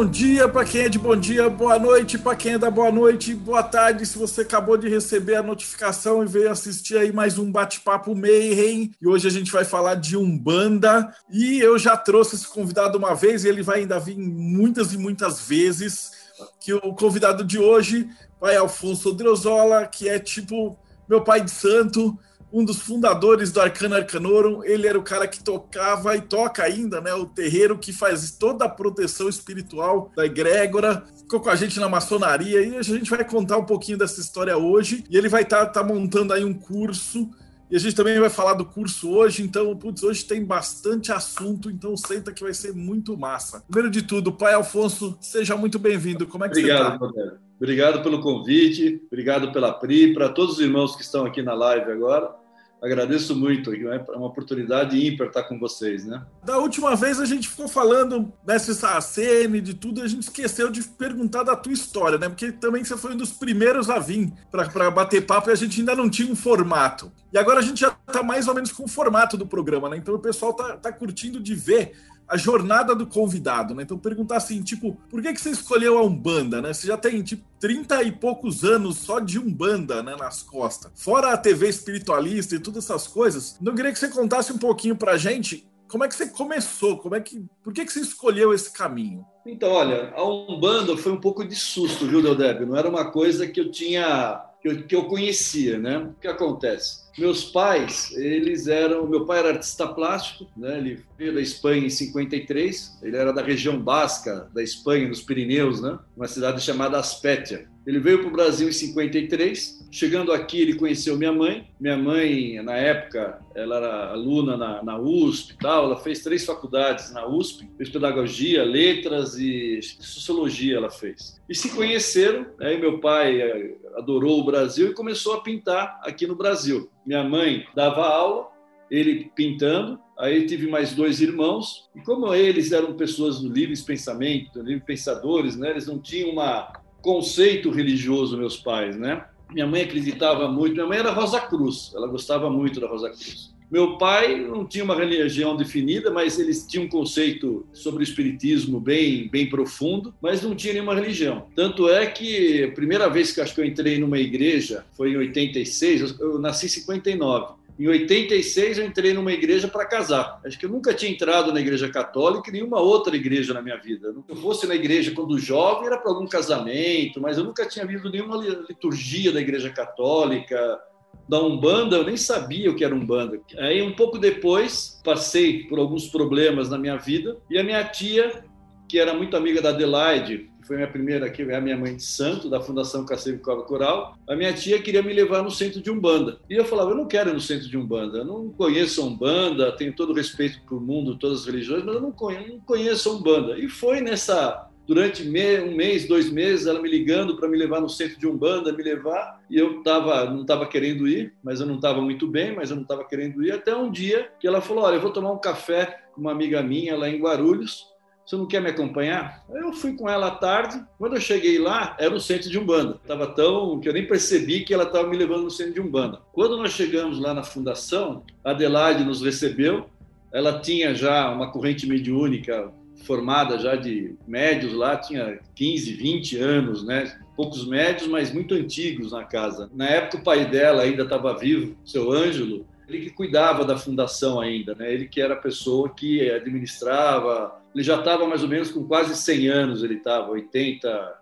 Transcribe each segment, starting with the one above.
Bom dia para quem é de bom dia, boa noite para quem é da boa noite, boa tarde se você acabou de receber a notificação e veio assistir aí mais um bate-papo Mayhem. E hoje a gente vai falar de Umbanda e eu já trouxe esse convidado uma vez e ele vai ainda vir muitas e muitas vezes. Que o convidado de hoje, pai Alfonso Driozola, que é tipo meu pai de santo, um dos fundadores do Arcana Arcanorum. Ele era o cara que tocava e toca ainda, né? O terreiro que faz toda a proteção espiritual da egrégora. Ficou com a gente na maçonaria e a gente vai contar um pouquinho dessa história hoje. E ele vai estar tá, tá montando aí um curso. E a gente também vai falar do curso hoje, então, putz, hoje tem bastante assunto, então senta que vai ser muito massa. Primeiro de tudo, pai Alfonso, seja muito bem-vindo. Como é que Obrigado, você está? Obrigado pelo convite, obrigado pela Pri, para todos os irmãos que estão aqui na live agora agradeço muito, é uma oportunidade ímpar estar com vocês, né? Da última vez a gente ficou falando dessa Saraceni, de tudo, e a gente esqueceu de perguntar da tua história, né? Porque também você foi um dos primeiros a vir para bater papo e a gente ainda não tinha um formato. E agora a gente já está mais ou menos com o formato do programa, né? Então o pessoal tá, tá curtindo de ver a jornada do convidado, né? Então perguntar assim, tipo, por que que você escolheu a Umbanda, né? Você já tem tipo 30 e poucos anos só de Umbanda, né, nas costas. Fora a TV espiritualista e todas essas coisas. Não queria que você contasse um pouquinho pra gente como é que você começou? Como é que, por que que você escolheu esse caminho? Então, olha, a Umbanda foi um pouco de susto, viu, Deodébio? Não era uma coisa que eu tinha que eu, que eu conhecia, né? O que acontece? Meus pais, eles eram. Meu pai era artista plástico, né? Ele veio da Espanha em 53. Ele era da região basca da Espanha, nos Pirineus, né? Uma cidade chamada Aspétia. Ele veio para o Brasil em 53. Chegando aqui, ele conheceu minha mãe. Minha mãe, na época, ela era aluna na, na USP e tal. Ela fez três faculdades na USP: fez pedagogia, letras e sociologia. Ela fez. E se conheceram. Aí meu pai eh, adorou o Brasil e começou a pintar aqui no Brasil. Minha mãe dava aula, ele pintando. Aí tive mais dois irmãos, e como eles eram pessoas do livre pensamento, livre pensadores, né? eles não tinham uma conceito religioso, meus pais, né? Minha mãe acreditava muito, minha mãe era Rosa Cruz, ela gostava muito da Rosa Cruz. Meu pai não tinha uma religião definida, mas eles tinham um conceito sobre o espiritismo bem, bem profundo, mas não tinha nenhuma religião. Tanto é que a primeira vez que acho que eu entrei numa igreja foi em 86, eu nasci em 59. Em 86 eu entrei numa igreja para casar. Acho que eu nunca tinha entrado na igreja católica e nenhuma outra igreja na minha vida. Se eu fosse na igreja quando jovem era para algum casamento, mas eu nunca tinha visto nenhuma liturgia da igreja católica, da Umbanda, eu nem sabia o que era Umbanda. Aí um pouco depois passei por alguns problemas na minha vida e a minha tia, que era muito amiga da Adelaide, foi minha primeira, que é a minha mãe de santo, da Fundação Cacete Cobra Coral, a minha tia queria me levar no centro de Umbanda. E eu falava, eu não quero ir no centro de Umbanda, eu não conheço Umbanda, tenho todo respeito para o mundo, todas as religiões, mas eu não conheço, não conheço Umbanda. E foi nessa durante um mês, dois meses, ela me ligando para me levar no centro de Umbanda, me levar, e eu tava, não estava querendo ir, mas eu não estava muito bem, mas eu não estava querendo ir, até um dia que ela falou, olha, eu vou tomar um café com uma amiga minha lá em Guarulhos, você não quer me acompanhar? Eu fui com ela à tarde. Quando eu cheguei lá, era o centro de Umbanda. Estava tão que eu nem percebi que ela estava me levando no centro de Umbanda. Quando nós chegamos lá na fundação, Adelaide nos recebeu. Ela tinha já uma corrente mediúnica formada já de médios lá, tinha 15, 20 anos, né? Poucos médios, mas muito antigos na casa. Na época o pai dela ainda estava vivo, seu Ângelo, ele que cuidava da fundação ainda, né? Ele que era a pessoa que administrava. Ele já estava mais ou menos com quase 100 anos, ele estava 80,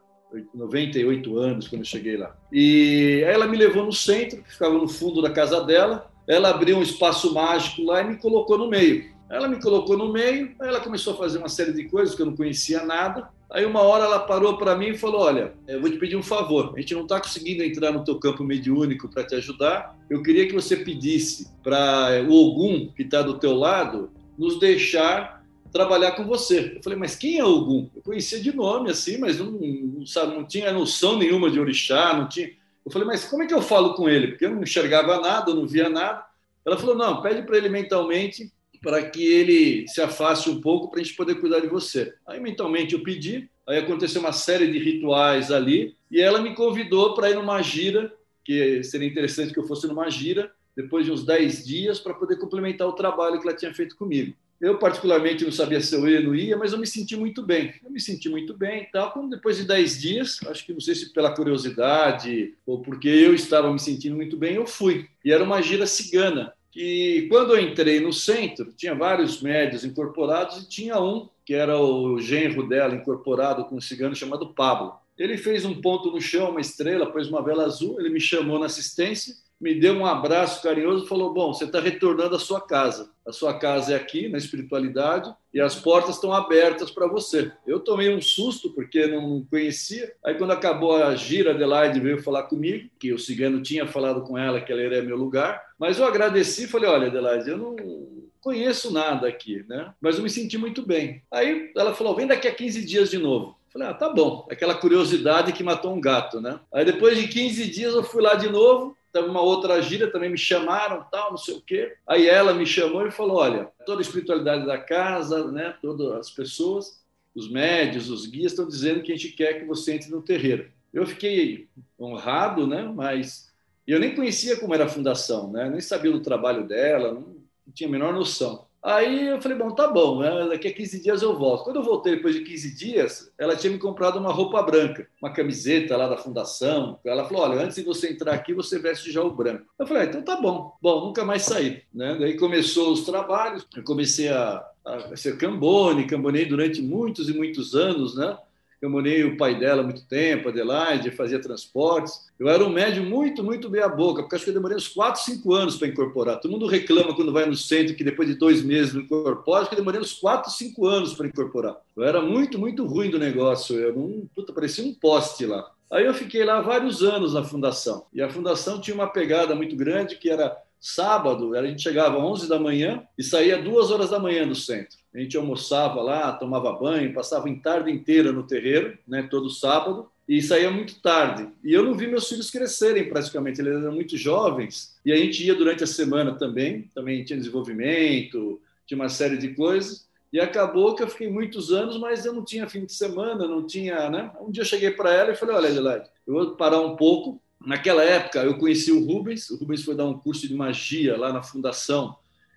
98 anos quando eu cheguei lá. E aí ela me levou no centro, que ficava no fundo da casa dela. Ela abriu um espaço mágico lá e me colocou no meio. Ela me colocou no meio, aí ela começou a fazer uma série de coisas que eu não conhecia nada. Aí uma hora ela parou para mim e falou: Olha, eu vou te pedir um favor. A gente não está conseguindo entrar no teu campo mediúnico para te ajudar. Eu queria que você pedisse para o Ogum que está do teu lado nos deixar trabalhar com você. Eu falei: Mas quem é Ogum? Eu conhecia de nome assim, mas não, não, sabe, não tinha noção nenhuma de orixá, não tinha. Eu falei: Mas como é que eu falo com ele? Porque eu não enxergava nada, eu não via nada. Ela falou: não, pede para ele mentalmente para que ele se afaste um pouco para a gente poder cuidar de você. Aí mentalmente eu pedi, aí aconteceu uma série de rituais ali e ela me convidou para ir numa gira, que seria interessante que eu fosse numa gira depois de uns 10 dias para poder complementar o trabalho que ela tinha feito comigo. Eu, particularmente, não sabia se eu ia ou não ia, mas eu me senti muito bem. Eu me senti muito bem e tal. Quando depois de 10 dias, acho que não sei se pela curiosidade ou porque eu estava me sentindo muito bem, eu fui. E era uma gira cigana. E quando eu entrei no centro, tinha vários médios incorporados e tinha um, que era o genro dela incorporado com um cigano chamado Pablo. Ele fez um ponto no chão, uma estrela, pôs uma vela azul, ele me chamou na assistência me deu um abraço carinhoso e falou: Bom, você está retornando à sua casa. A sua casa é aqui, na espiritualidade, e as portas estão abertas para você. Eu tomei um susto, porque não conhecia. Aí, quando acabou a gira, Adelaide veio falar comigo, que o cigano tinha falado com ela que ela era meu lugar. Mas eu agradeci e falei: Olha, Adelaide, eu não conheço nada aqui, né? Mas eu me senti muito bem. Aí ela falou: Vem daqui a 15 dias de novo. Falei, ah, tá bom. Aquela curiosidade que matou um gato, né? Aí depois de 15 dias eu fui lá de novo, uma outra gira, também me chamaram, tal, não sei o quê. Aí ela me chamou e falou: olha, toda a espiritualidade da casa, né, todas as pessoas, os médios, os guias estão dizendo que a gente quer que você entre no terreiro. Eu fiquei honrado, né, mas eu nem conhecia como era a fundação, né, nem sabia do trabalho dela, não, não tinha a menor noção. Aí eu falei, bom, tá bom, né? daqui a 15 dias eu volto. Quando eu voltei depois de 15 dias, ela tinha me comprado uma roupa branca, uma camiseta lá da fundação. Ela falou, olha, antes de você entrar aqui, você veste já o branco. Eu falei, ah, então tá bom. Bom, nunca mais saí. Né? Daí começou os trabalhos, eu comecei a, a ser cambone, cambonei durante muitos e muitos anos, né? Eu morei o pai dela muito tempo, Adelaide, fazia transportes. Eu era um médium muito, muito meia boca, porque acho que eu demorei uns 4, 5 anos para incorporar. Todo mundo reclama quando vai no centro que depois de dois meses não incorpora, acho que eu demorei uns 4, 5 anos para incorporar. Eu era muito, muito ruim do negócio. Eu não, puta, parecia um poste lá. Aí eu fiquei lá vários anos na fundação. E a fundação tinha uma pegada muito grande que era sábado, a gente chegava às 11 da manhã e saía duas horas da manhã do centro. A gente almoçava lá, tomava banho, passava em tarde inteira no terreiro, né, todo sábado, e saía muito tarde. E eu não vi meus filhos crescerem praticamente, eles eram muito jovens. E a gente ia durante a semana também, também tinha desenvolvimento, tinha uma série de coisas. E acabou que eu fiquei muitos anos, mas eu não tinha fim de semana, não tinha, né? Um dia eu cheguei para ela e falei: "Olha, Adelaide, eu vou parar um pouco, Naquela época, eu conheci o Rubens. O Rubens foi dar um curso de magia lá na fundação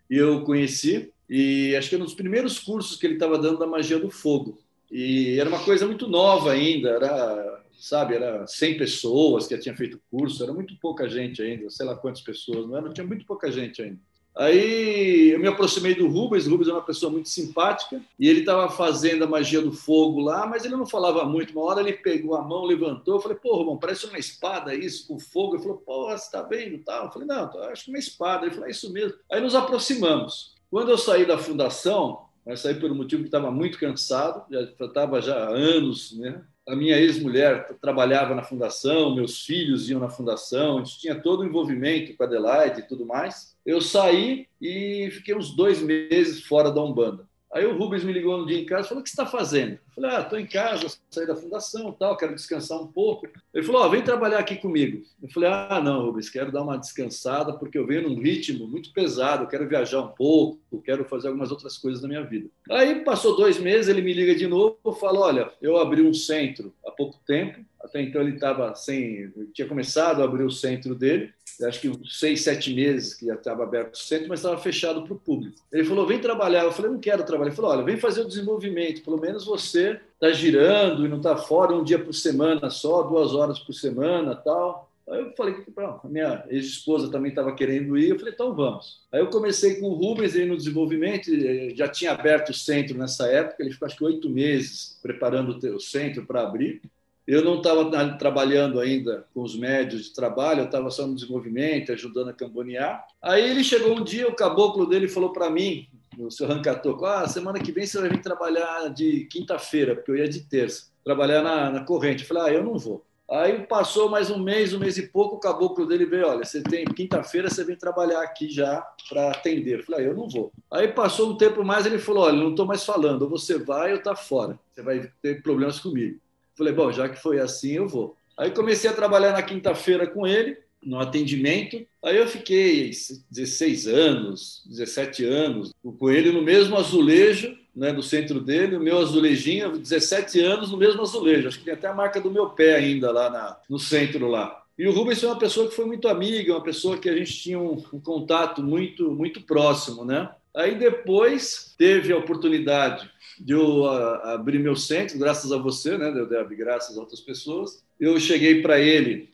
e eu conheci. E acho que era um dos primeiros cursos que ele estava dando da magia do fogo. E era uma coisa muito nova ainda, era, sabe, era 100 pessoas que tinham feito o curso, era muito pouca gente ainda, sei lá quantas pessoas, não era, tinha muito pouca gente ainda. Aí eu me aproximei do Rubens, o Rubens é uma pessoa muito simpática, e ele estava fazendo a magia do fogo lá, mas ele não falava muito. Uma hora ele pegou a mão, levantou, eu falei, pô, Romão, parece uma espada isso, com fogo. Ele falou, pô, você está vendo tal? Eu falei, não, acho que uma espada. Ele falou, é isso mesmo. Aí nos aproximamos. Quando eu saí da fundação, saí por um motivo que estava muito cansado, já estava já há anos, né? a minha ex-mulher trabalhava na fundação, meus filhos iam na fundação, a gente tinha todo o envolvimento com a Adelaide e tudo mais. Eu saí e fiquei uns dois meses fora da Umbanda. Aí o Rubens me ligou um dia em casa e falou: O que você está fazendo? Eu falei: Ah, estou em casa, saí da fundação, tal, quero descansar um pouco. Ele falou: oh, Vem trabalhar aqui comigo. Eu falei: Ah, não, Rubens, quero dar uma descansada porque eu venho num ritmo muito pesado, quero viajar um pouco, quero fazer algumas outras coisas na minha vida. Aí passou dois meses, ele me liga de novo e fala: Olha, eu abri um centro há pouco tempo, até então ele estava sem. tinha começado a abrir o centro dele acho que seis, sete meses que já estava aberto o centro, mas estava fechado para o público. Ele falou, vem trabalhar. Eu falei, não quero trabalhar. Ele falou, olha, vem fazer o desenvolvimento. Pelo menos você está girando e não está fora um dia por semana só, duas horas por semana tal. Aí eu falei que a minha ex-esposa também estava querendo ir, eu falei, então vamos. Aí eu comecei com o Rubens aí no desenvolvimento, já tinha aberto o centro nessa época, ele ficou acho que oito meses preparando o centro para abrir. Eu não estava trabalhando ainda com os médios de trabalho, eu estava só no desenvolvimento, ajudando a cambonear. Aí ele chegou um dia, o caboclo dele falou para mim, o seu Rancatoco, ah, semana que vem você vai vir trabalhar de quinta-feira, porque eu ia de terça, trabalhar na, na corrente. Eu falei, ah, eu não vou. Aí passou mais um mês, um mês e pouco, o caboclo dele veio, olha, você tem quinta-feira, você vem trabalhar aqui já para atender. Eu falei, ah, eu não vou. Aí passou um tempo mais, ele falou, olha, não estou mais falando, ou você vai ou está fora, você vai ter problemas comigo. Falei, bom, já que foi assim, eu vou. Aí comecei a trabalhar na quinta-feira com ele, no atendimento. Aí eu fiquei 16 anos, 17 anos, com ele no mesmo azulejo, né, no centro dele, o meu azulejinho, 17 anos no mesmo azulejo. Acho que tem até a marca do meu pé ainda lá na, no centro lá. E o Rubens foi uma pessoa que foi muito amiga, uma pessoa que a gente tinha um, um contato muito, muito próximo, né? Aí depois teve a oportunidade de eu uh, abrir meu centro, graças a você, né, Deb, graças a outras pessoas. Eu cheguei para ele,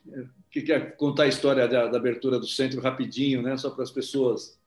que quer contar a história da, da, abertura do centro rapidinho, né, só para as pessoas.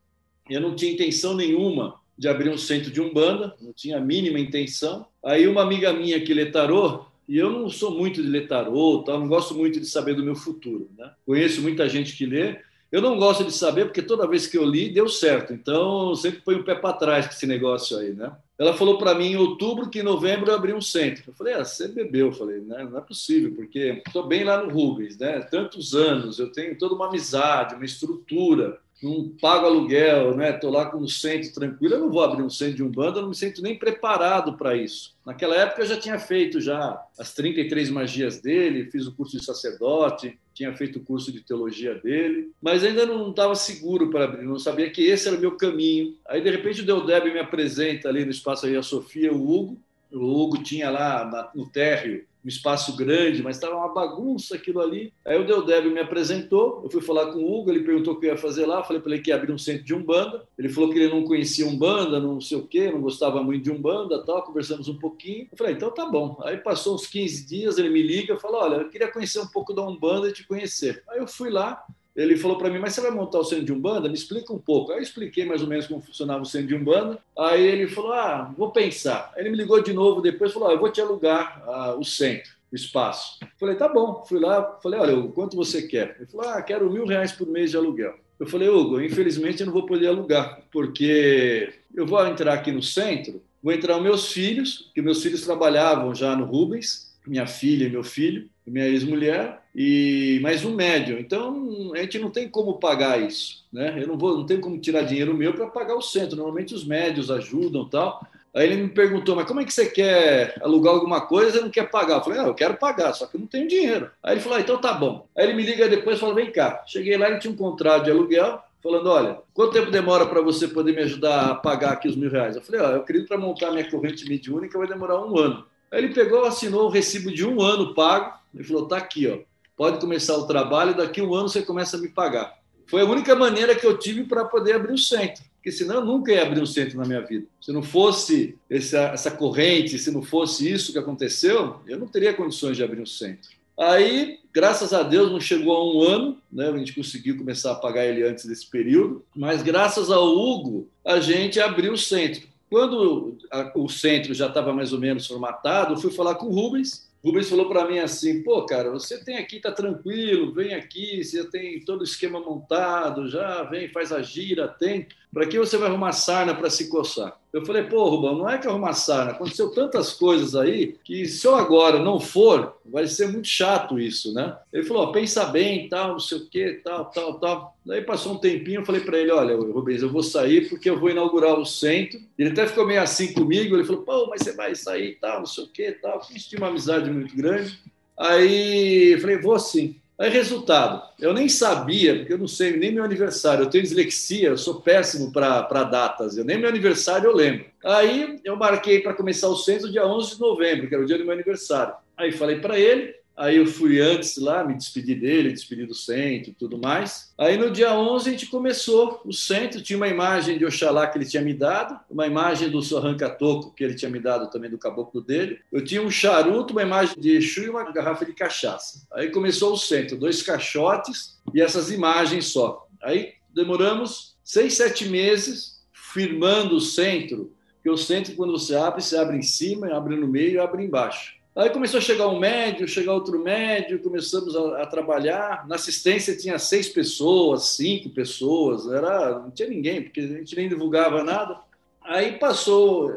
Eu não tinha intenção nenhuma de abrir um centro de umbanda, não tinha a mínima intenção. Aí uma amiga minha que letarou, e eu não sou muito de ler tarô, não gosto muito de saber do meu futuro. Né? Conheço muita gente que lê, eu não gosto de saber, porque toda vez que eu li, deu certo. Então, eu sempre põe o pé para trás com esse negócio aí, né? Ela falou para mim em outubro que em novembro eu abri um centro. Eu falei, ah, você bebeu? Eu falei, né? não é possível, porque estou bem lá no Rubens, né? Tantos anos, eu tenho toda uma amizade, uma estrutura não pago aluguel, né? Estou lá com um centro tranquilo, eu não vou abrir um centro de umbanda, eu não me sinto nem preparado para isso. Naquela época eu já tinha feito já as 33 magias dele, fiz o curso de sacerdote, tinha feito o curso de teologia dele, mas ainda não estava seguro para abrir, não sabia que esse era o meu caminho. Aí de repente o Deodeb me apresenta ali no espaço aí a Sofia, o Hugo. O Hugo tinha lá no térreo um espaço grande, mas estava uma bagunça aquilo ali. Aí o Deodeb me apresentou, eu fui falar com o Hugo, ele perguntou o que eu ia fazer lá, falei para ele que ia abrir um centro de Umbanda. Ele falou que ele não conhecia Umbanda, não sei o quê, não gostava muito de Umbanda, tal, conversamos um pouquinho. Eu falei, então tá bom. Aí passou uns 15 dias, ele me liga falou, olha, eu queria conhecer um pouco da Umbanda e te conhecer. Aí eu fui lá, ele falou para mim, mas você vai montar o centro de Umbanda? Me explica um pouco. Aí eu expliquei mais ou menos como funcionava o centro de Umbanda. Aí ele falou, ah, vou pensar. Aí ele me ligou de novo depois e falou, ah, eu vou te alugar ah, o centro o espaço. Falei, tá bom. Fui lá, falei, olha, quanto você quer? Ele falou, ah, quero mil reais por mês de aluguel. Eu falei, Hugo, infelizmente eu não vou poder alugar, porque eu vou entrar aqui no centro, vou entrar os meus filhos, que meus filhos trabalhavam já no Rubens, minha filha e meu filho, minha ex-mulher, e mais um médio. Então, a gente não tem como pagar isso, né? Eu não vou, não tenho como tirar dinheiro meu para pagar o centro. Normalmente os médios ajudam, tal. Aí ele me perguntou, mas como é que você quer alugar alguma coisa e não quer pagar? Eu falei, não, eu quero pagar, só que eu não tenho dinheiro. Aí ele falou, ah, então tá bom. Aí ele me liga depois e fala, vem cá. Cheguei lá e tinha um contrato de aluguel, falando, olha, quanto tempo demora para você poder me ajudar a pagar aqui os mil reais? Eu falei, ó, eu acredito para montar minha corrente mediúnica vai demorar um ano. Aí ele pegou, assinou o recibo de um ano pago e falou, tá aqui, ó, pode começar o trabalho, daqui um ano você começa a me pagar. Foi a única maneira que eu tive para poder abrir o centro porque senão eu nunca ia abrir um centro na minha vida. Se não fosse essa, essa corrente, se não fosse isso que aconteceu, eu não teria condições de abrir um centro. Aí, graças a Deus, não chegou a um ano, né? a gente conseguiu começar a pagar ele antes desse período, mas graças ao Hugo, a gente abriu o centro. Quando o centro já estava mais ou menos formatado, eu fui falar com o Rubens, Rubens falou para mim assim: pô, cara, você tem aqui, tá tranquilo, vem aqui, você tem todo o esquema montado, já vem, faz a gira, tem. Para que você vai arrumar sarna para se coçar? Eu falei, pô, Rubão, não é que arrumar sarna, aconteceu tantas coisas aí que se eu agora não for, vai ser muito chato isso, né? Ele falou, pensa bem, tal, não sei o quê, tal, tal, tal. Daí passou um tempinho, eu falei para ele, olha, Rubens, eu vou sair porque eu vou inaugurar o centro. Ele até ficou meio assim comigo, ele falou, pô, mas você vai sair, tal, não sei o quê, tal. Tinha uma amizade muito grande. Aí eu falei, vou sim. Aí, resultado, eu nem sabia, porque eu não sei nem meu aniversário, eu tenho dislexia, eu sou péssimo para datas, eu nem meu aniversário eu lembro. Aí eu marquei para começar o centro dia 11 de novembro, que era o dia do meu aniversário. Aí falei para ele, Aí eu fui antes lá, me despedi dele, despedi do centro e tudo mais. Aí no dia 11 a gente começou o centro, tinha uma imagem de Oxalá que ele tinha me dado, uma imagem do Sorranca Toco que ele tinha me dado também do caboclo dele. Eu tinha um charuto, uma imagem de Exu e uma garrafa de cachaça. Aí começou o centro, dois caixotes e essas imagens só. Aí demoramos seis, sete meses firmando o centro, porque o centro quando você abre, você abre em cima, abre no meio e abre embaixo. Aí começou a chegar um médio, chegar outro médio, começamos a, a, trabalhar. Na assistência tinha seis pessoas, cinco pessoas, era, não tinha ninguém, porque a gente nem divulgava nada. Aí passou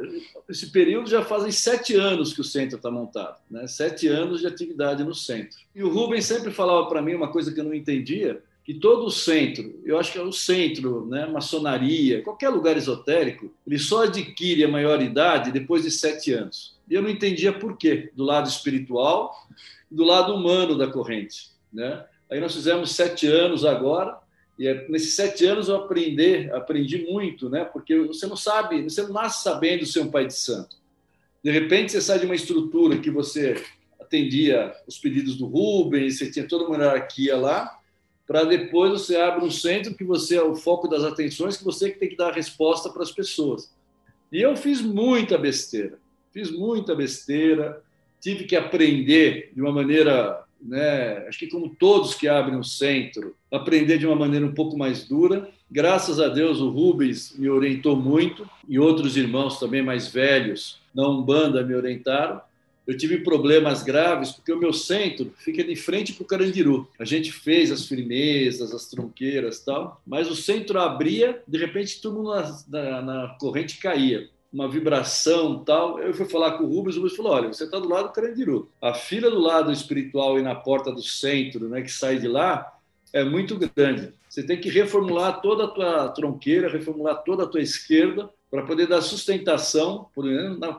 esse período, já fazem sete anos que o centro está montado, né? sete anos de atividade no centro. E o Rubens sempre falava para mim uma coisa que eu não entendia, que todo o centro, eu acho que é o centro, né, maçonaria, qualquer lugar esotérico, ele só adquire a maioridade depois de sete anos. E eu não entendia por quê, do lado espiritual do lado humano da corrente. Né? Aí nós fizemos sete anos agora, e é, nesses sete anos eu aprendi, aprendi muito, né? Porque você não sabe, você não nasce sabendo ser um pai de santo. De repente você sai de uma estrutura que você atendia os pedidos do Rubens, você tinha toda uma hierarquia lá, para depois você abre um centro que você é o foco das atenções, que você que tem que dar a resposta para as pessoas. E eu fiz muita besteira, fiz muita besteira, tive que aprender de uma maneira, né, acho que como todos que abrem um centro, aprender de uma maneira um pouco mais dura. Graças a Deus o Rubens me orientou muito e outros irmãos também mais velhos na Umbanda me orientaram eu tive problemas graves porque o meu centro fica de frente para o Carandiru. A gente fez as firmezas, as tronqueiras tal, mas o centro abria, de repente tudo na, na, na corrente caía. Uma vibração tal. Eu fui falar com o Rubens, o Rubens falou: olha, você está do lado do Carandiru. A fila do lado espiritual e na porta do centro, né, que sai de lá, é muito grande. Você tem que reformular toda a tua tronqueira, reformular toda a tua esquerda para poder dar sustentação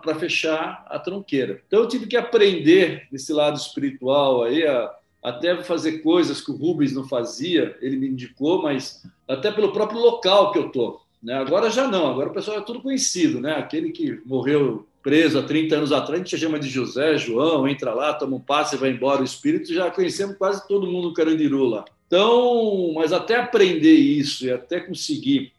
para fechar a tronqueira. Então eu tive que aprender desse lado espiritual aí, a, até fazer coisas que o Rubens não fazia, ele me indicou, mas até pelo próprio local que eu tô. Né? Agora já não, agora o pessoal é tudo conhecido, né? Aquele que morreu preso há 30 anos atrás, a gente chama de José, João, entra lá, toma um passe vai embora o espírito, já conhecemos quase todo mundo no Carandiru lá. Então, mas até aprender isso e até conseguir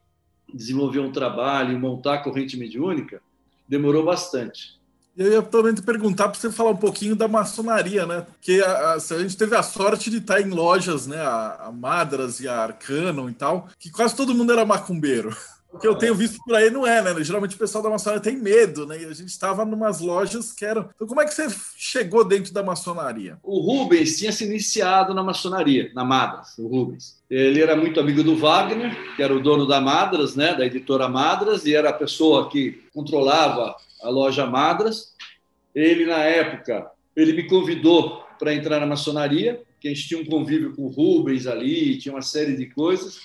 desenvolver um trabalho e montar a corrente mediúnica, demorou bastante. Eu ia também te perguntar para você falar um pouquinho da maçonaria, né? Porque a, a, a, gente teve a sorte de estar em lojas, né? A, a Madras e a Arcano e tal, que quase todo mundo era macumbeiro. O que eu tenho visto por aí não é, né? Geralmente o pessoal da maçonaria tem medo, né? E a gente estava em umas lojas que eram. Então, como é que você chegou dentro da maçonaria? O Rubens tinha se iniciado na maçonaria, na Madras, o Rubens. Ele era muito amigo do Wagner, que era o dono da Madras, né? Da editora Madras, e era a pessoa que controlava a loja Madras. Ele, na época, ele me convidou para entrar na maçonaria, que a gente tinha um convívio com o Rubens ali, tinha uma série de coisas.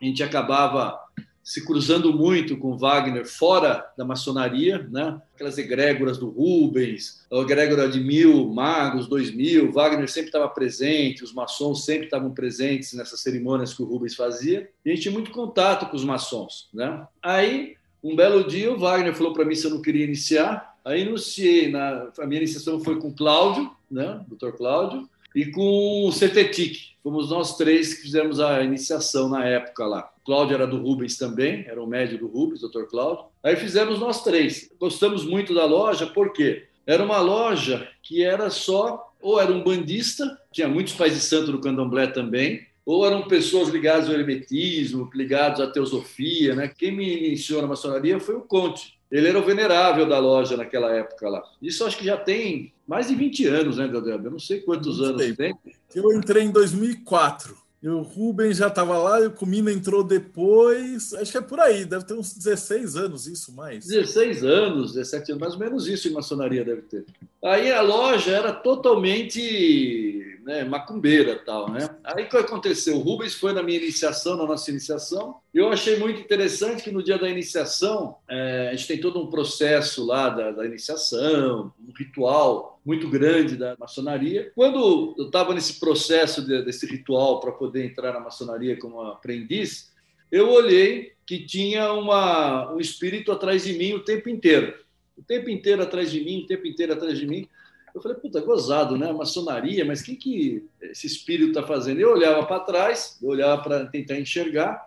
A gente acabava se cruzando muito com Wagner fora da maçonaria, né? aquelas egrégoras do Rubens, a egrégora de mil, magos, dois mil, Wagner sempre estava presente, os maçons sempre estavam presentes nessas cerimônias que o Rubens fazia, e a gente tinha muito contato com os maçons. Né? Aí, um belo dia, o Wagner falou para mim se eu não queria iniciar, aí iniciei, na, a minha iniciação foi com Cláudio, né? Dr. Cláudio, e com o CETETIC. Fomos nós três que fizemos a iniciação na época lá. O Cláudio era do Rubens também, era o médio do Rubens, doutor Cláudio. Aí fizemos nós três. Gostamos muito da loja, por quê? Era uma loja que era só, ou era um bandista, tinha muitos pais de santo no candomblé também, ou eram pessoas ligadas ao hermetismo, ligados à teosofia. Né? Quem me iniciou na maçonaria foi o Conte. Ele era o venerável da loja naquela época lá. Isso acho que já tem mais de 20 anos, né, Deodébio? Eu não sei quantos não anos tem. Eu entrei em 2004. E o Rubens já estava lá e o Comina entrou depois. Acho que é por aí, deve ter uns 16 anos isso mais. 16 anos, 17 anos, mais ou menos isso em maçonaria deve ter. Aí a loja era totalmente né, macumbeira tal, né? Aí o que aconteceu? O Rubens foi na minha iniciação, na nossa iniciação, e eu achei muito interessante que no dia da iniciação, é, a gente tem todo um processo lá da, da iniciação, um ritual muito grande da maçonaria. Quando eu estava nesse processo de, desse ritual para poder entrar na maçonaria como aprendiz, eu olhei que tinha uma, um espírito atrás de mim o tempo inteiro. O tempo inteiro atrás de mim, o tempo inteiro atrás de mim. Eu falei, puta, gozado, né? Maçonaria, mas o que, que esse espírito está fazendo? Eu olhava para trás, eu olhava para tentar enxergar,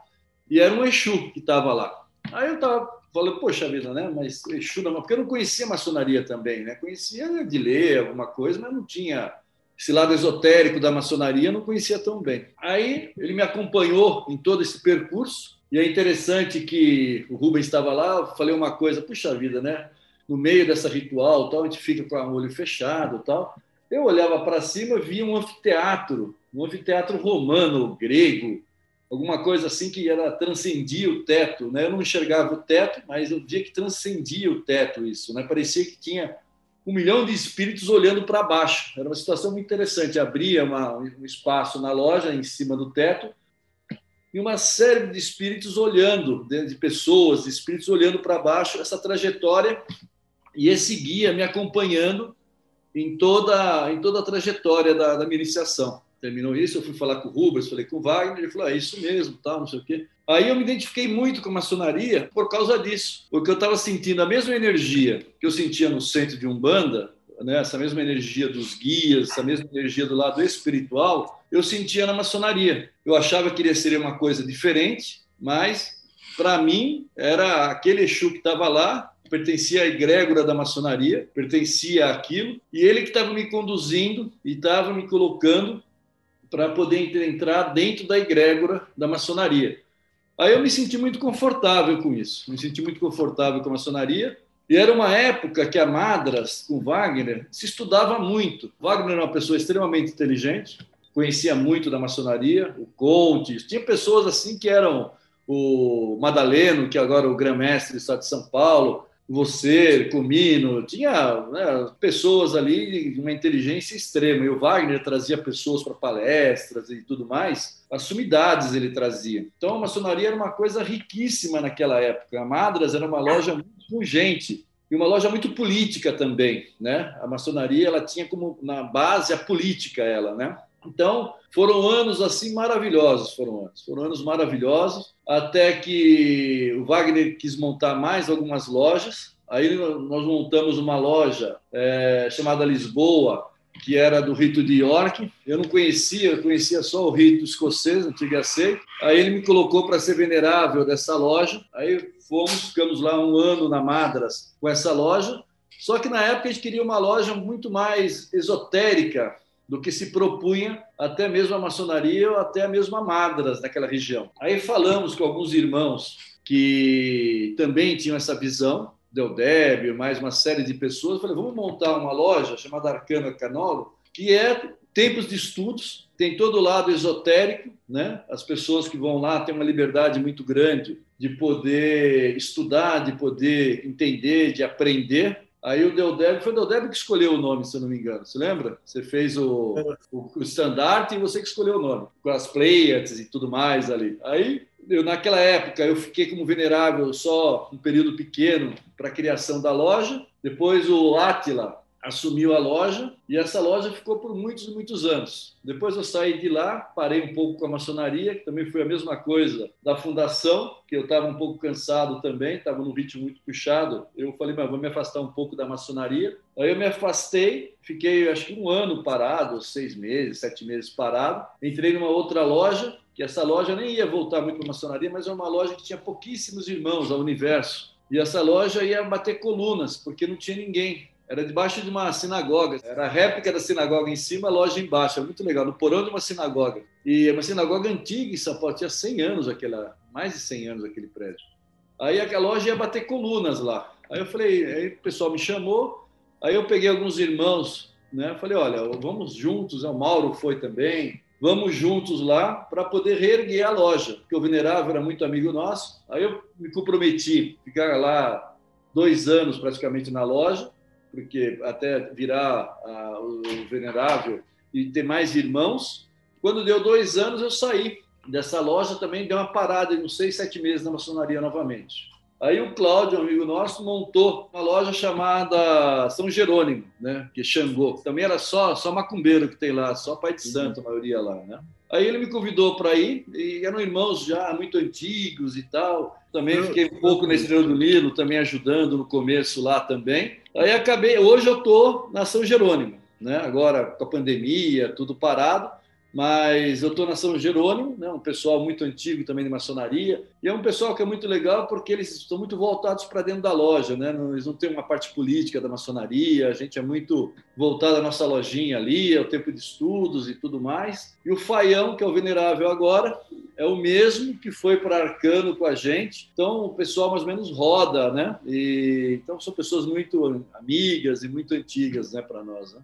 e era um Exu que estava lá. Aí eu estava falando, poxa vida, né? Mas Exu não, porque eu não conhecia maçonaria também, né? Conhecia de ler alguma coisa, mas não tinha esse lado esotérico da maçonaria, não conhecia tão bem. Aí ele me acompanhou em todo esse percurso, e é interessante que o Rubens estava lá, eu falei uma coisa, puxa vida, né? No meio dessa ritual, tal, a gente fica com o olho fechado, tal. Eu olhava para cima, via um anfiteatro, um anfiteatro romano, grego, alguma coisa assim que era transcendia o teto, né? Eu não enxergava o teto, mas eu via que transcendia o teto isso, né? Parecia que tinha um milhão de espíritos olhando para baixo. Era uma situação muito interessante. Abria uma, um espaço na loja em cima do teto e uma série de espíritos olhando, de pessoas, de espíritos olhando para baixo. Essa trajetória e esse guia me acompanhando em toda, em toda a trajetória da, da minha iniciação. terminou isso, eu fui falar com o Rubens, falei com o Wagner, ele falou, é isso mesmo, tal, não sei o quê. Aí eu me identifiquei muito com a maçonaria por causa disso, porque eu estava sentindo a mesma energia que eu sentia no centro de Umbanda, né, essa mesma energia dos guias, essa mesma energia do lado espiritual, eu sentia na maçonaria. Eu achava que iria ser uma coisa diferente, mas para mim era aquele Exu que estava lá, pertencia à egrégora da maçonaria, pertencia àquilo, e ele que estava me conduzindo e estava me colocando para poder entrar dentro da egrégora da maçonaria. Aí eu me senti muito confortável com isso, me senti muito confortável com a maçonaria, e era uma época que a Madras, com Wagner, se estudava muito. Wagner era uma pessoa extremamente inteligente, conhecia muito da maçonaria, o Conte, tinha pessoas assim que eram o Madaleno, que agora é o grã-mestre do estado de São Paulo, você, Comino, tinha né, pessoas ali de uma inteligência extrema. E o Wagner trazia pessoas para palestras e tudo mais, as sumidades ele trazia. Então a maçonaria era uma coisa riquíssima naquela época. A Madras era uma loja muito pungente e uma loja muito política também, né? A maçonaria ela tinha como na base a política ela, né? Então, foram anos assim maravilhosos, foram anos, foram anos maravilhosos, até que o Wagner quis montar mais algumas lojas. Aí nós montamos uma loja é, chamada Lisboa, que era do rito de York. Eu não conhecia, eu conhecia só o rito escocês, antigo sei. Aí ele me colocou para ser venerável dessa loja. Aí fomos, ficamos lá um ano na Madras com essa loja. Só que na época a gente queria uma loja muito mais esotérica, do que se propunha até mesmo a maçonaria ou até a mesma Madras naquela região. Aí falamos com alguns irmãos que também tinham essa visão, Deodébio, mais uma série de pessoas, falei, vamos montar uma loja chamada Arcana Canolo, que é tempos de estudos, tem todo o lado esotérico, né? As pessoas que vão lá têm uma liberdade muito grande de poder estudar, de poder entender, de aprender, Aí o Deldeb, foi o Deldeb que escolheu o nome, se eu não me engano. Você lembra? Você fez o, o, o estandarte e você que escolheu o nome, com as Pleiades e tudo mais ali. Aí, eu, naquela época, eu fiquei como venerável só um período pequeno para a criação da loja. Depois o Átila assumiu a loja e essa loja ficou por muitos e muitos anos. Depois eu saí de lá, parei um pouco com a maçonaria, que também foi a mesma coisa da fundação, que eu estava um pouco cansado também, estava num ritmo muito puxado. Eu falei, mas vou me afastar um pouco da maçonaria. Aí eu me afastei, fiquei acho que um ano parado, seis meses, sete meses parado. Entrei numa outra loja, que essa loja nem ia voltar muito para a maçonaria, mas era uma loja que tinha pouquíssimos irmãos ao universo. E essa loja ia bater colunas, porque não tinha ninguém era debaixo de uma sinagoga. Era a réplica da sinagoga em cima, a loja embaixo. É muito legal, no porão de uma sinagoga. E é uma sinagoga antiga em São Paulo, tinha 100 anos aquela, mais de 100 anos aquele prédio. Aí a loja ia bater colunas lá. Aí eu falei, aí o pessoal me chamou, aí eu peguei alguns irmãos, né? Falei, olha, vamos juntos, o Mauro foi também, vamos juntos lá para poder reerguer a loja, porque o venerável era muito amigo nosso. Aí eu me comprometi, ficar lá dois anos praticamente na loja, porque até virar o venerável e ter mais irmãos. Quando deu dois anos, eu saí dessa loja também, deu uma parada de uns seis, sete meses na maçonaria novamente. Aí o Cláudio, um amigo nosso, montou uma loja chamada São Jerônimo, né? Que é Xangô. Também era só só macumbeiro que tem lá, só pai de santo, a maioria lá, né? Aí ele me convidou para ir, e eram irmãos já muito antigos e tal. Também fiquei um pouco nesse Rio do Nilo, também ajudando no começo lá também. Aí acabei, hoje eu estou na São Jerônimo, né? agora com a pandemia, tudo parado, mas eu estou na São Jerônimo, né, um pessoal muito antigo também de maçonaria, e é um pessoal que é muito legal porque eles estão muito voltados para dentro da loja, né? eles não têm uma parte política da maçonaria, a gente é muito voltado à nossa lojinha ali, ao tempo de estudos e tudo mais. E o Faião, que é o venerável agora, é o mesmo que foi para Arcano com a gente, então o pessoal mais ou menos roda, né? E, então são pessoas muito amigas e muito antigas né, para nós. Né?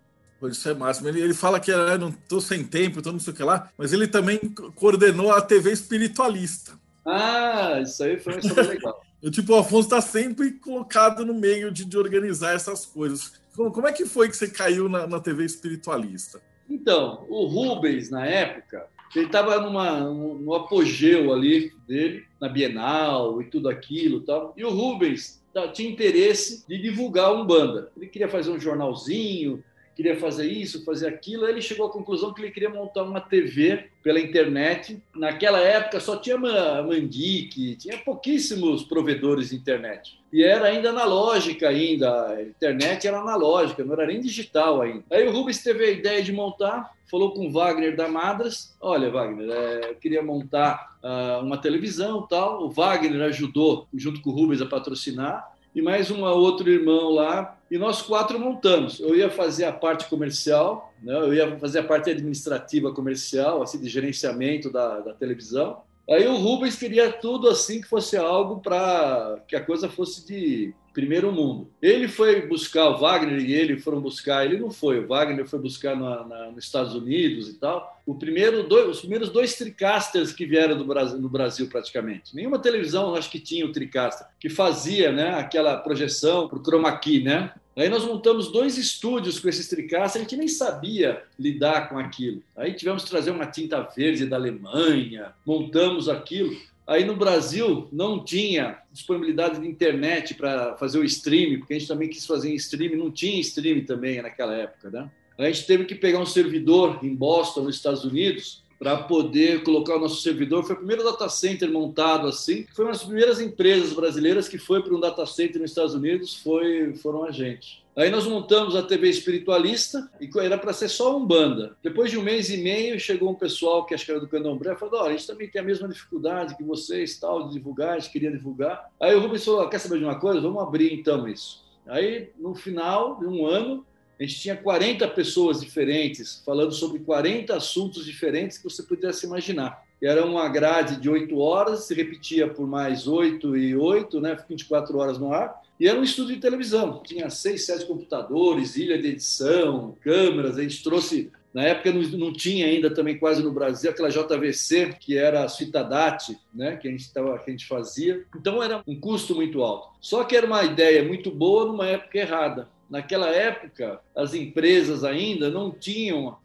Isso é máximo. Ele, ele fala que ah, não estou sem tempo, então não sei o que lá, mas ele também coordenou a TV espiritualista. Ah, isso aí foi uma legal. Eu, tipo, o Afonso está sempre colocado no meio de, de organizar essas coisas. Como, como, é que foi que você caiu na, na TV espiritualista? Então, o Rubens, na época, ele estava no apogeu ali dele, na Bienal e tudo aquilo tal. E o Rubens tinha interesse de divulgar a Umbanda. Ele queria fazer um jornalzinho, queria fazer isso, fazer aquilo. Ele chegou à conclusão que ele queria montar uma TV pela internet. Naquela época só tinha Mandic, tinha pouquíssimos provedores de internet. E era ainda analógica ainda, a internet era analógica, não era nem digital ainda. Aí o Rubens teve a ideia de montar, falou com o Wagner da Madras, olha Wagner, é, eu queria montar uh, uma televisão tal. O Wagner ajudou, junto com o Rubens, a patrocinar e mais um outro irmão lá, e nós quatro montamos. Eu ia fazer a parte comercial, né? eu ia fazer a parte administrativa comercial, assim, de gerenciamento da, da televisão. Aí o Rubens queria tudo assim que fosse algo para que a coisa fosse de primeiro mundo. Ele foi buscar o Wagner e ele foram buscar, ele não foi, o Wagner foi buscar na, na, nos Estados Unidos e tal. O primeiro dois, os primeiros dois tricasters que vieram do Brasil, no Brasil praticamente. Nenhuma televisão acho que tinha o tricaster que fazia, né, aquela projeção para o chroma key, né? Aí nós montamos dois estúdios com esses tricasters, a gente nem sabia lidar com aquilo. Aí tivemos que trazer uma tinta verde da Alemanha, montamos aquilo. Aí no Brasil não tinha disponibilidade de internet para fazer o streaming, porque a gente também quis fazer em streaming, não tinha streaming também naquela época, né? A gente teve que pegar um servidor em Boston, nos Estados Unidos, para poder colocar o nosso servidor. Foi o primeiro data center montado assim. Foi uma das primeiras empresas brasileiras que foi para um data center nos Estados Unidos, foi, foram a gente. Aí nós montamos a TV Espiritualista e era para ser só um banda. Depois de um mês e meio, chegou um pessoal que acho que era do Candomblé falou: oh, a gente também tem a mesma dificuldade que vocês, tal, de divulgar, a gente queria divulgar. Aí o Rubens falou: quer saber de uma coisa? Vamos abrir então isso. Aí, no final de um ano, a gente tinha 40 pessoas diferentes falando sobre 40 assuntos diferentes que você pudesse imaginar. Era uma grade de 8 horas, se repetia por mais 8 e 8, né, 24 horas no ar. E era um estúdio de televisão. Tinha seis, sete computadores, ilha de edição, câmeras. A gente trouxe na época não, tinha ainda também quase no Brasil aquela JVC, que era a Citadati, né, que, a gente que a gente fazia. Então era um custo muito alto. Só que era uma ideia muito boa numa época errada. Naquela época, as empresas ainda não tinham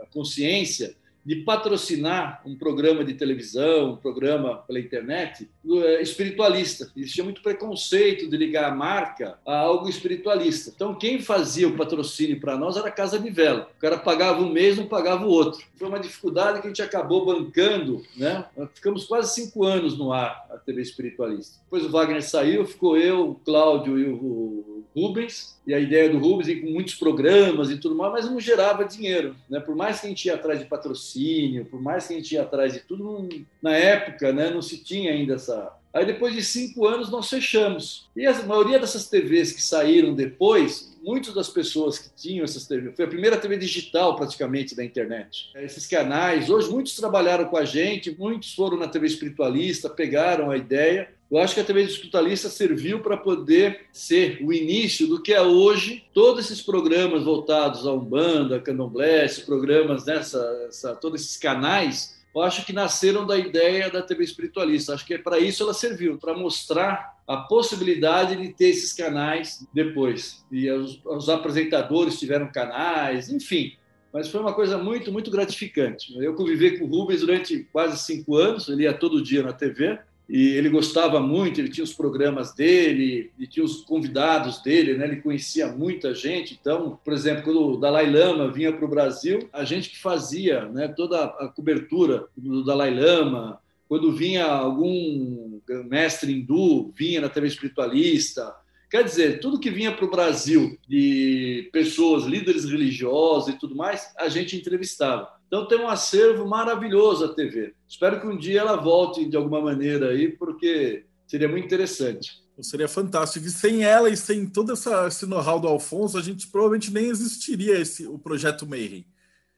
a consciência de patrocinar um programa de televisão, um programa pela internet é, espiritualista. Existia muito preconceito de ligar a marca a algo espiritualista. Então, quem fazia o patrocínio para nós era a Casa de Vela. O cara pagava um mês, não pagava o outro. Foi uma dificuldade que a gente acabou bancando, né? Ficamos quase cinco anos no ar, a TV espiritualista. Depois o Wagner saiu, ficou eu, o Cláudio e o Rubens, e a ideia do Rubens ir com muitos programas e tudo mais, mas não gerava dinheiro. Né? Por mais que a gente ia atrás de patrocínio, por mais que a gente ia atrás de tudo, não, na época né, não se tinha ainda essa. Aí depois de cinco anos nós fechamos. E a maioria dessas TVs que saíram depois, muitas das pessoas que tinham essas TVs, foi a primeira TV digital praticamente da internet. Esses canais, hoje muitos trabalharam com a gente, muitos foram na TV espiritualista, pegaram a ideia eu acho que a TV Escutalista serviu para poder ser o início do que é hoje todos esses programas voltados a Umbanda, Candomblé, esses programas, nessa, essa, todos esses canais, eu acho que nasceram da ideia da TV Espiritualista. Acho que é para isso ela serviu, para mostrar a possibilidade de ter esses canais depois. E os, os apresentadores tiveram canais, enfim mas foi uma coisa muito, muito gratificante. Eu convivi com o Rubens durante quase cinco anos, ele ia todo dia na TV, e ele gostava muito, ele tinha os programas dele, e tinha os convidados dele, né? ele conhecia muita gente. Então, por exemplo, quando o Dalai Lama vinha para o Brasil, a gente que fazia né, toda a cobertura do Dalai Lama, quando vinha algum mestre hindu, vinha na TV espiritualista. Quer dizer, tudo que vinha para o Brasil de pessoas, líderes religiosos e tudo mais, a gente entrevistava. Então tem um acervo maravilhoso a TV. Espero que um dia ela volte de alguma maneira aí, porque seria muito interessante. Seria fantástico. E sem ela e sem todo essa, esse know-how do Alfonso, a gente provavelmente nem existiria esse, o projeto Mayhem.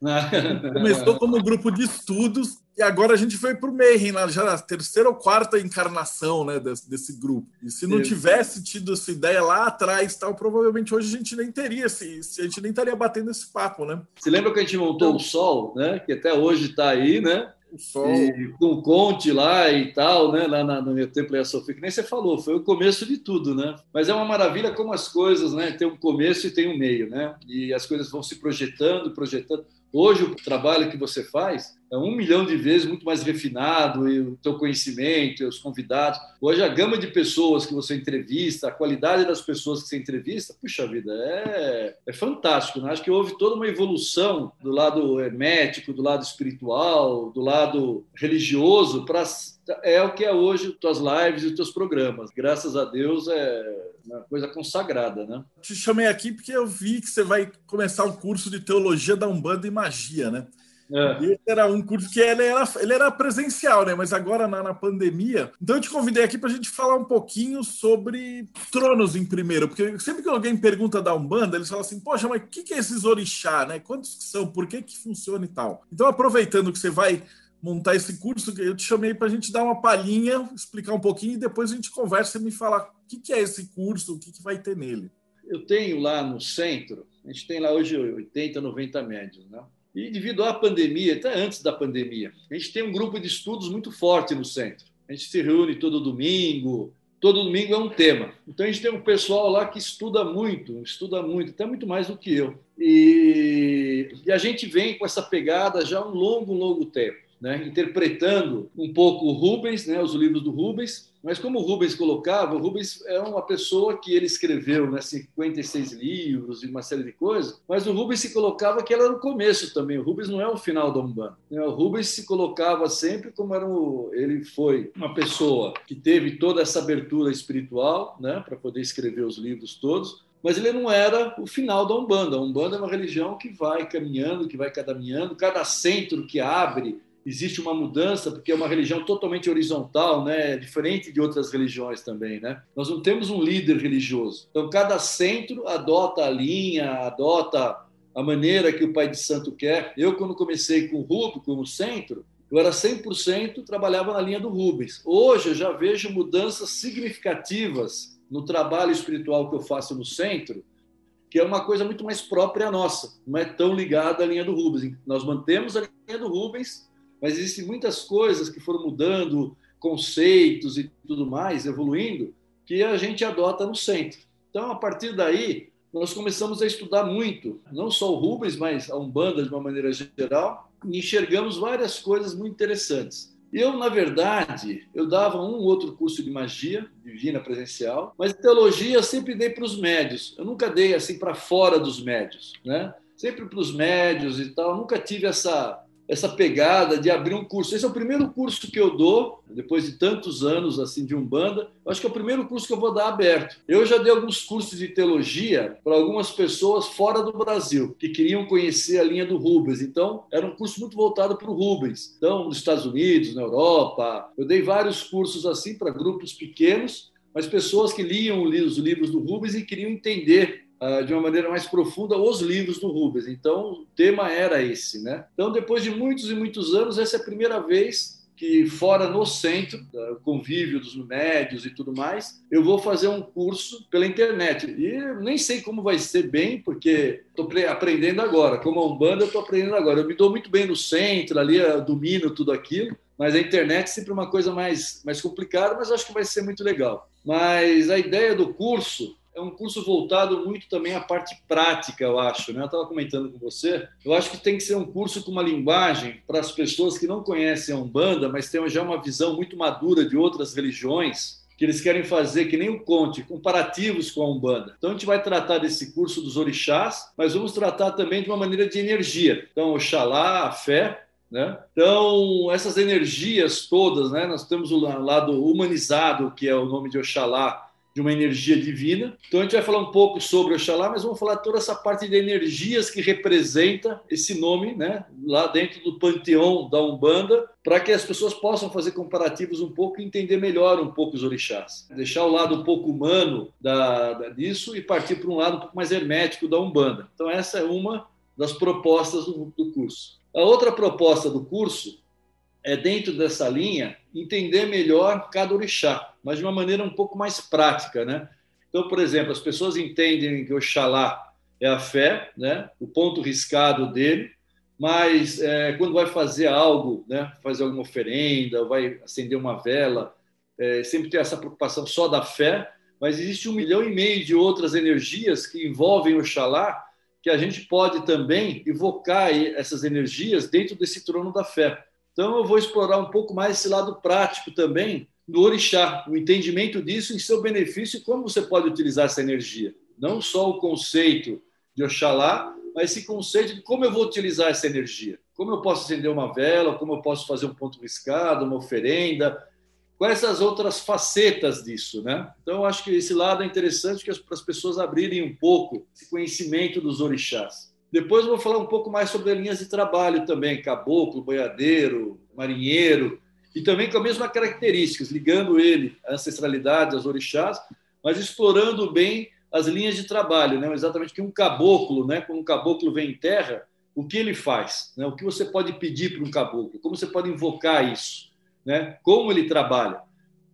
Começou como um grupo de estudos e agora a gente foi para o Mayhem, já a terceira ou quarta encarnação né, desse, desse grupo. E se não tivesse tido essa ideia lá atrás, tal, provavelmente hoje a gente nem teria, esse, a gente nem estaria batendo esse papo, né? Você lembra que a gente montou o Sol, né? Que até hoje está aí, né? O Sol. E, com o Conte lá e tal, né? Lá na, no meu tempo e a Sofia, que nem você falou, foi o começo de tudo, né? Mas é uma maravilha como as coisas, né? Tem um começo e tem um meio, né? E as coisas vão se projetando, projetando. Hoje, o trabalho que você faz um milhão de vezes muito mais refinado e o teu conhecimento, e os convidados. Hoje a gama de pessoas que você entrevista, a qualidade das pessoas que você entrevista, puxa vida, é, é fantástico. Né? Acho que houve toda uma evolução do lado hermético, do lado espiritual, do lado religioso para é o que é hoje tuas lives e os teus programas. Graças a Deus é uma coisa consagrada, né? Te chamei aqui porque eu vi que você vai começar um curso de teologia da Umbanda e magia, né? É. Esse era um curso que ele era, ele era presencial, né? Mas agora na, na pandemia. Então eu te convidei aqui para a gente falar um pouquinho sobre tronos em primeiro, porque sempre que alguém pergunta da Umbanda, eles falam assim: Poxa, mas o que, que é esses orixá, né? Quantos que são? Por que, que funciona e tal? Então, aproveitando que você vai montar esse curso, eu te chamei para a gente dar uma palhinha, explicar um pouquinho e depois a gente conversa e me falar o que, que é esse curso, o que, que vai ter nele. Eu tenho lá no centro, a gente tem lá hoje 80, 90 médios, né? E devido à pandemia, até antes da pandemia, a gente tem um grupo de estudos muito forte no centro. A gente se reúne todo domingo, todo domingo é um tema. Então a gente tem um pessoal lá que estuda muito, estuda muito, até muito mais do que eu. E, e a gente vem com essa pegada já há um longo, longo tempo né, interpretando um pouco o Rubens, né, os livros do Rubens, mas como o Rubens colocava, o Rubens é uma pessoa que ele escreveu né, 56 livros e uma série de coisas, mas o Rubens se colocava que ele era o começo também, o Rubens não é o final da Umbanda. Né? O Rubens se colocava sempre como era um, ele foi uma pessoa que teve toda essa abertura espiritual né, para poder escrever os livros todos, mas ele não era o final da Umbanda. A Umbanda é uma religião que vai caminhando, que vai caminhando, cada centro que abre existe uma mudança, porque é uma religião totalmente horizontal, né? diferente de outras religiões também. Né? Nós não temos um líder religioso. Então, cada centro adota a linha, adota a maneira que o Pai de Santo quer. Eu, quando comecei com o Rubens, como centro, eu era 100% trabalhava na linha do Rubens. Hoje eu já vejo mudanças significativas no trabalho espiritual que eu faço no centro, que é uma coisa muito mais própria nossa, não é tão ligada à linha do Rubens. Nós mantemos a linha do Rubens, mas existem muitas coisas que foram mudando, conceitos e tudo mais, evoluindo, que a gente adota no centro. Então, a partir daí, nós começamos a estudar muito, não só o Rubens, mas a Umbanda de uma maneira geral, e enxergamos várias coisas muito interessantes. Eu, na verdade, eu dava um outro curso de magia divina presencial, mas teologia eu sempre dei para os médios. Eu nunca dei assim para fora dos médios, né? Sempre para os médios e tal. Eu nunca tive essa essa pegada de abrir um curso. Esse é o primeiro curso que eu dou, depois de tantos anos assim de Umbanda. Eu acho que é o primeiro curso que eu vou dar aberto. Eu já dei alguns cursos de teologia para algumas pessoas fora do Brasil, que queriam conhecer a linha do Rubens. Então, era um curso muito voltado para o Rubens. Então, nos Estados Unidos, na Europa, eu dei vários cursos assim para grupos pequenos, mas pessoas que liam os livros do Rubens e queriam entender de uma maneira mais profunda os livros do Rubens. Então, o tema era esse, né? Então, depois de muitos e muitos anos, essa é a primeira vez que fora no centro, o convívio dos médios e tudo mais, eu vou fazer um curso pela internet. E nem sei como vai ser bem, porque estou aprendendo agora. Como a Umbanda, eu estou aprendendo agora. Eu me dou muito bem no centro, ali eu domino tudo aquilo, mas a internet é sempre uma coisa mais, mais complicada, mas acho que vai ser muito legal. Mas a ideia do curso é um curso voltado muito também à parte prática, eu acho. Né? Eu estava comentando com você. Eu acho que tem que ser um curso com uma linguagem para as pessoas que não conhecem a Umbanda, mas têm já uma visão muito madura de outras religiões, que eles querem fazer, que nem o Conte, comparativos com a Umbanda. Então, a gente vai tratar desse curso dos orixás, mas vamos tratar também de uma maneira de energia. Então, Oxalá, a fé, né? Então, essas energias todas, né? nós temos o lado humanizado, que é o nome de Oxalá, de uma energia divina. Então a gente vai falar um pouco sobre Oxalá, mas vamos falar toda essa parte de energias que representa esse nome, né, lá dentro do panteão da Umbanda, para que as pessoas possam fazer comparativos um pouco e entender melhor um pouco os orixás. Deixar o lado um pouco humano da, da disso e partir para um lado um pouco mais hermético da Umbanda. Então essa é uma das propostas do, do curso. A outra proposta do curso é dentro dessa linha entender melhor cada orixá mas de uma maneira um pouco mais prática, né? Então, por exemplo, as pessoas entendem que Oxalá é a fé, né? O ponto riscado dele, mas é, quando vai fazer algo, né? Fazer alguma oferenda, vai acender uma vela, é, sempre tem essa preocupação só da fé, mas existe um milhão e meio de outras energias que envolvem Oxalá que a gente pode também evocar essas energias dentro desse trono da fé. Então, eu vou explorar um pouco mais esse lado prático também do orixá, o entendimento disso em seu benefício e como você pode utilizar essa energia. Não só o conceito de Oxalá, mas esse conceito de como eu vou utilizar essa energia. Como eu posso acender uma vela, como eu posso fazer um ponto riscado, uma oferenda, quais as outras facetas disso, né? Então, eu acho que esse lado é interessante para as pessoas abrirem um pouco esse conhecimento dos orixás. Depois eu vou falar um pouco mais sobre linhas de trabalho também, caboclo, boiadeiro, marinheiro, e também com as mesmas características, ligando ele à ancestralidade, aos orixás, mas explorando bem as linhas de trabalho, né? exatamente que um caboclo, né? quando um caboclo vem em terra, o que ele faz, né? o que você pode pedir para um caboclo, como você pode invocar isso, né? como ele trabalha.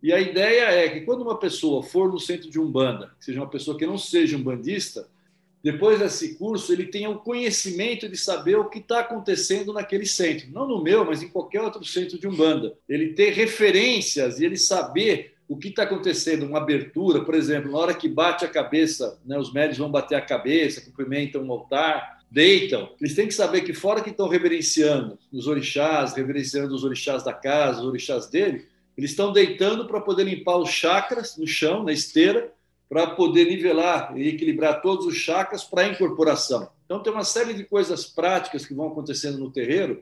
E a ideia é que quando uma pessoa for no centro de Umbanda, seja uma pessoa que não seja um bandista, depois desse curso, ele tenha o conhecimento de saber o que está acontecendo naquele centro. Não no meu, mas em qualquer outro centro de Umbanda. Ele ter referências e ele saber o que está acontecendo, uma abertura, por exemplo, na hora que bate a cabeça, né, os médios vão bater a cabeça, cumprimentam o altar, deitam. Eles têm que saber que, fora que estão reverenciando os orixás, reverenciando os orixás da casa, os orixás dele, eles estão deitando para poder limpar os chakras no chão, na esteira, para poder nivelar e equilibrar todos os chakras para a incorporação. Então, tem uma série de coisas práticas que vão acontecendo no terreiro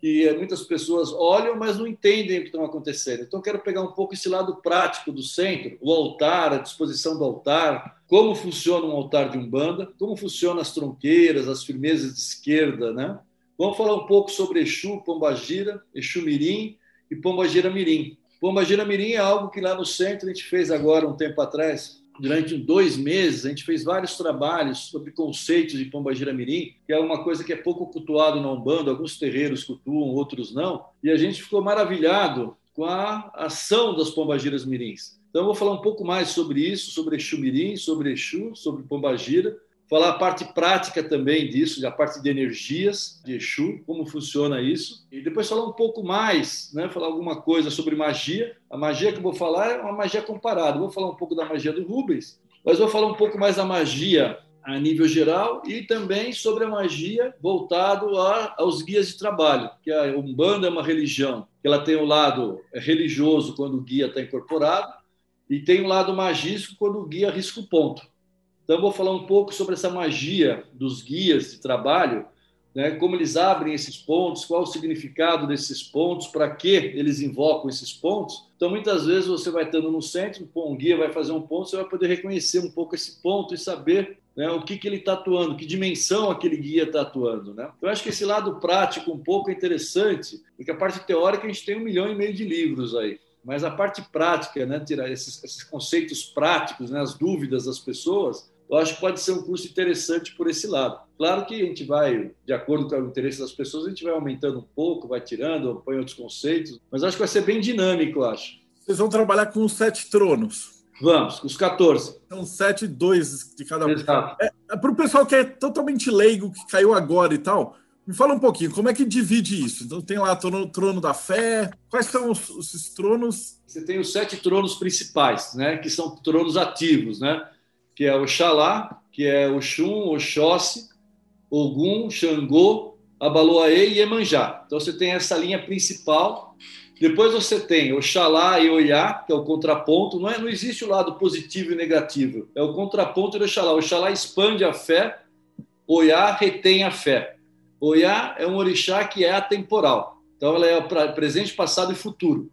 que eh, muitas pessoas olham, mas não entendem o que está acontecendo. Então, quero pegar um pouco esse lado prático do centro, o altar, a disposição do altar, como funciona um altar de umbanda, como funcionam as tronqueiras, as firmezas de esquerda, né? Vamos falar um pouco sobre Exu, Pombagira, Exu Mirim e Pombagira Mirim. Pombagira Mirim é algo que lá no centro a gente fez agora um tempo atrás, durante dois meses, a gente fez vários trabalhos sobre conceitos de Pombagira Mirim, que é uma coisa que é pouco cultuado na Umbanda, alguns terreiros cultuam, outros não, e a gente ficou maravilhado com a ação das Pombagiras Mirins. Então, eu vou falar um pouco mais sobre isso, sobre Exu Mirim, sobre Exu, sobre Pombagira, falar a parte prática também disso, a parte de energias de Exu, como funciona isso, e depois falar um pouco mais, né, falar alguma coisa sobre magia. A magia que eu vou falar é uma magia comparada. Vou falar um pouco da magia do Rubens, mas vou falar um pouco mais da magia a nível geral e também sobre a magia voltado a, aos guias de trabalho, que a Umbanda é uma religião, que ela tem o um lado religioso quando o guia está incorporado e tem o um lado magístico quando o guia risca o ponto. Então, vou falar um pouco sobre essa magia dos guias de trabalho, né, como eles abrem esses pontos, qual o significado desses pontos, para que eles invocam esses pontos. Então, muitas vezes você vai estando no centro, um guia vai fazer um ponto, você vai poder reconhecer um pouco esse ponto e saber né, o que, que ele está atuando, que dimensão aquele guia está atuando. Né? Então, eu acho que esse lado prático um pouco é interessante, porque a parte teórica a gente tem um milhão e meio de livros aí mas a parte prática, né, tirar esses, esses conceitos práticos, né, as dúvidas das pessoas, eu acho que pode ser um curso interessante por esse lado. Claro que a gente vai, de acordo com o interesse das pessoas, a gente vai aumentando um pouco, vai tirando, põe outros conceitos, mas acho que vai ser bem dinâmico, eu acho. Vocês vão trabalhar com os sete tronos. Vamos, os 14. São sete, dois de cada um. Exato. É, é para o pessoal que é totalmente leigo, que caiu agora e tal, me fala um pouquinho, como é que divide isso? Então tem lá o trono da fé, quais são os, esses tronos? Você tem os sete tronos principais, né, que são tronos ativos, né? Que é Oxalá, que é Oxum, Oxóssi, Ogum, Xangô, Abaloaê e Emanjá. Então você tem essa linha principal. Depois você tem Oxalá e Oiá, que é o contraponto. Não, é, não existe o lado positivo e negativo. É o contraponto de Oxalá. Oxalá expande a fé, Oiá retém a fé. Oiá é um orixá que é atemporal. Então ela é presente, passado e futuro.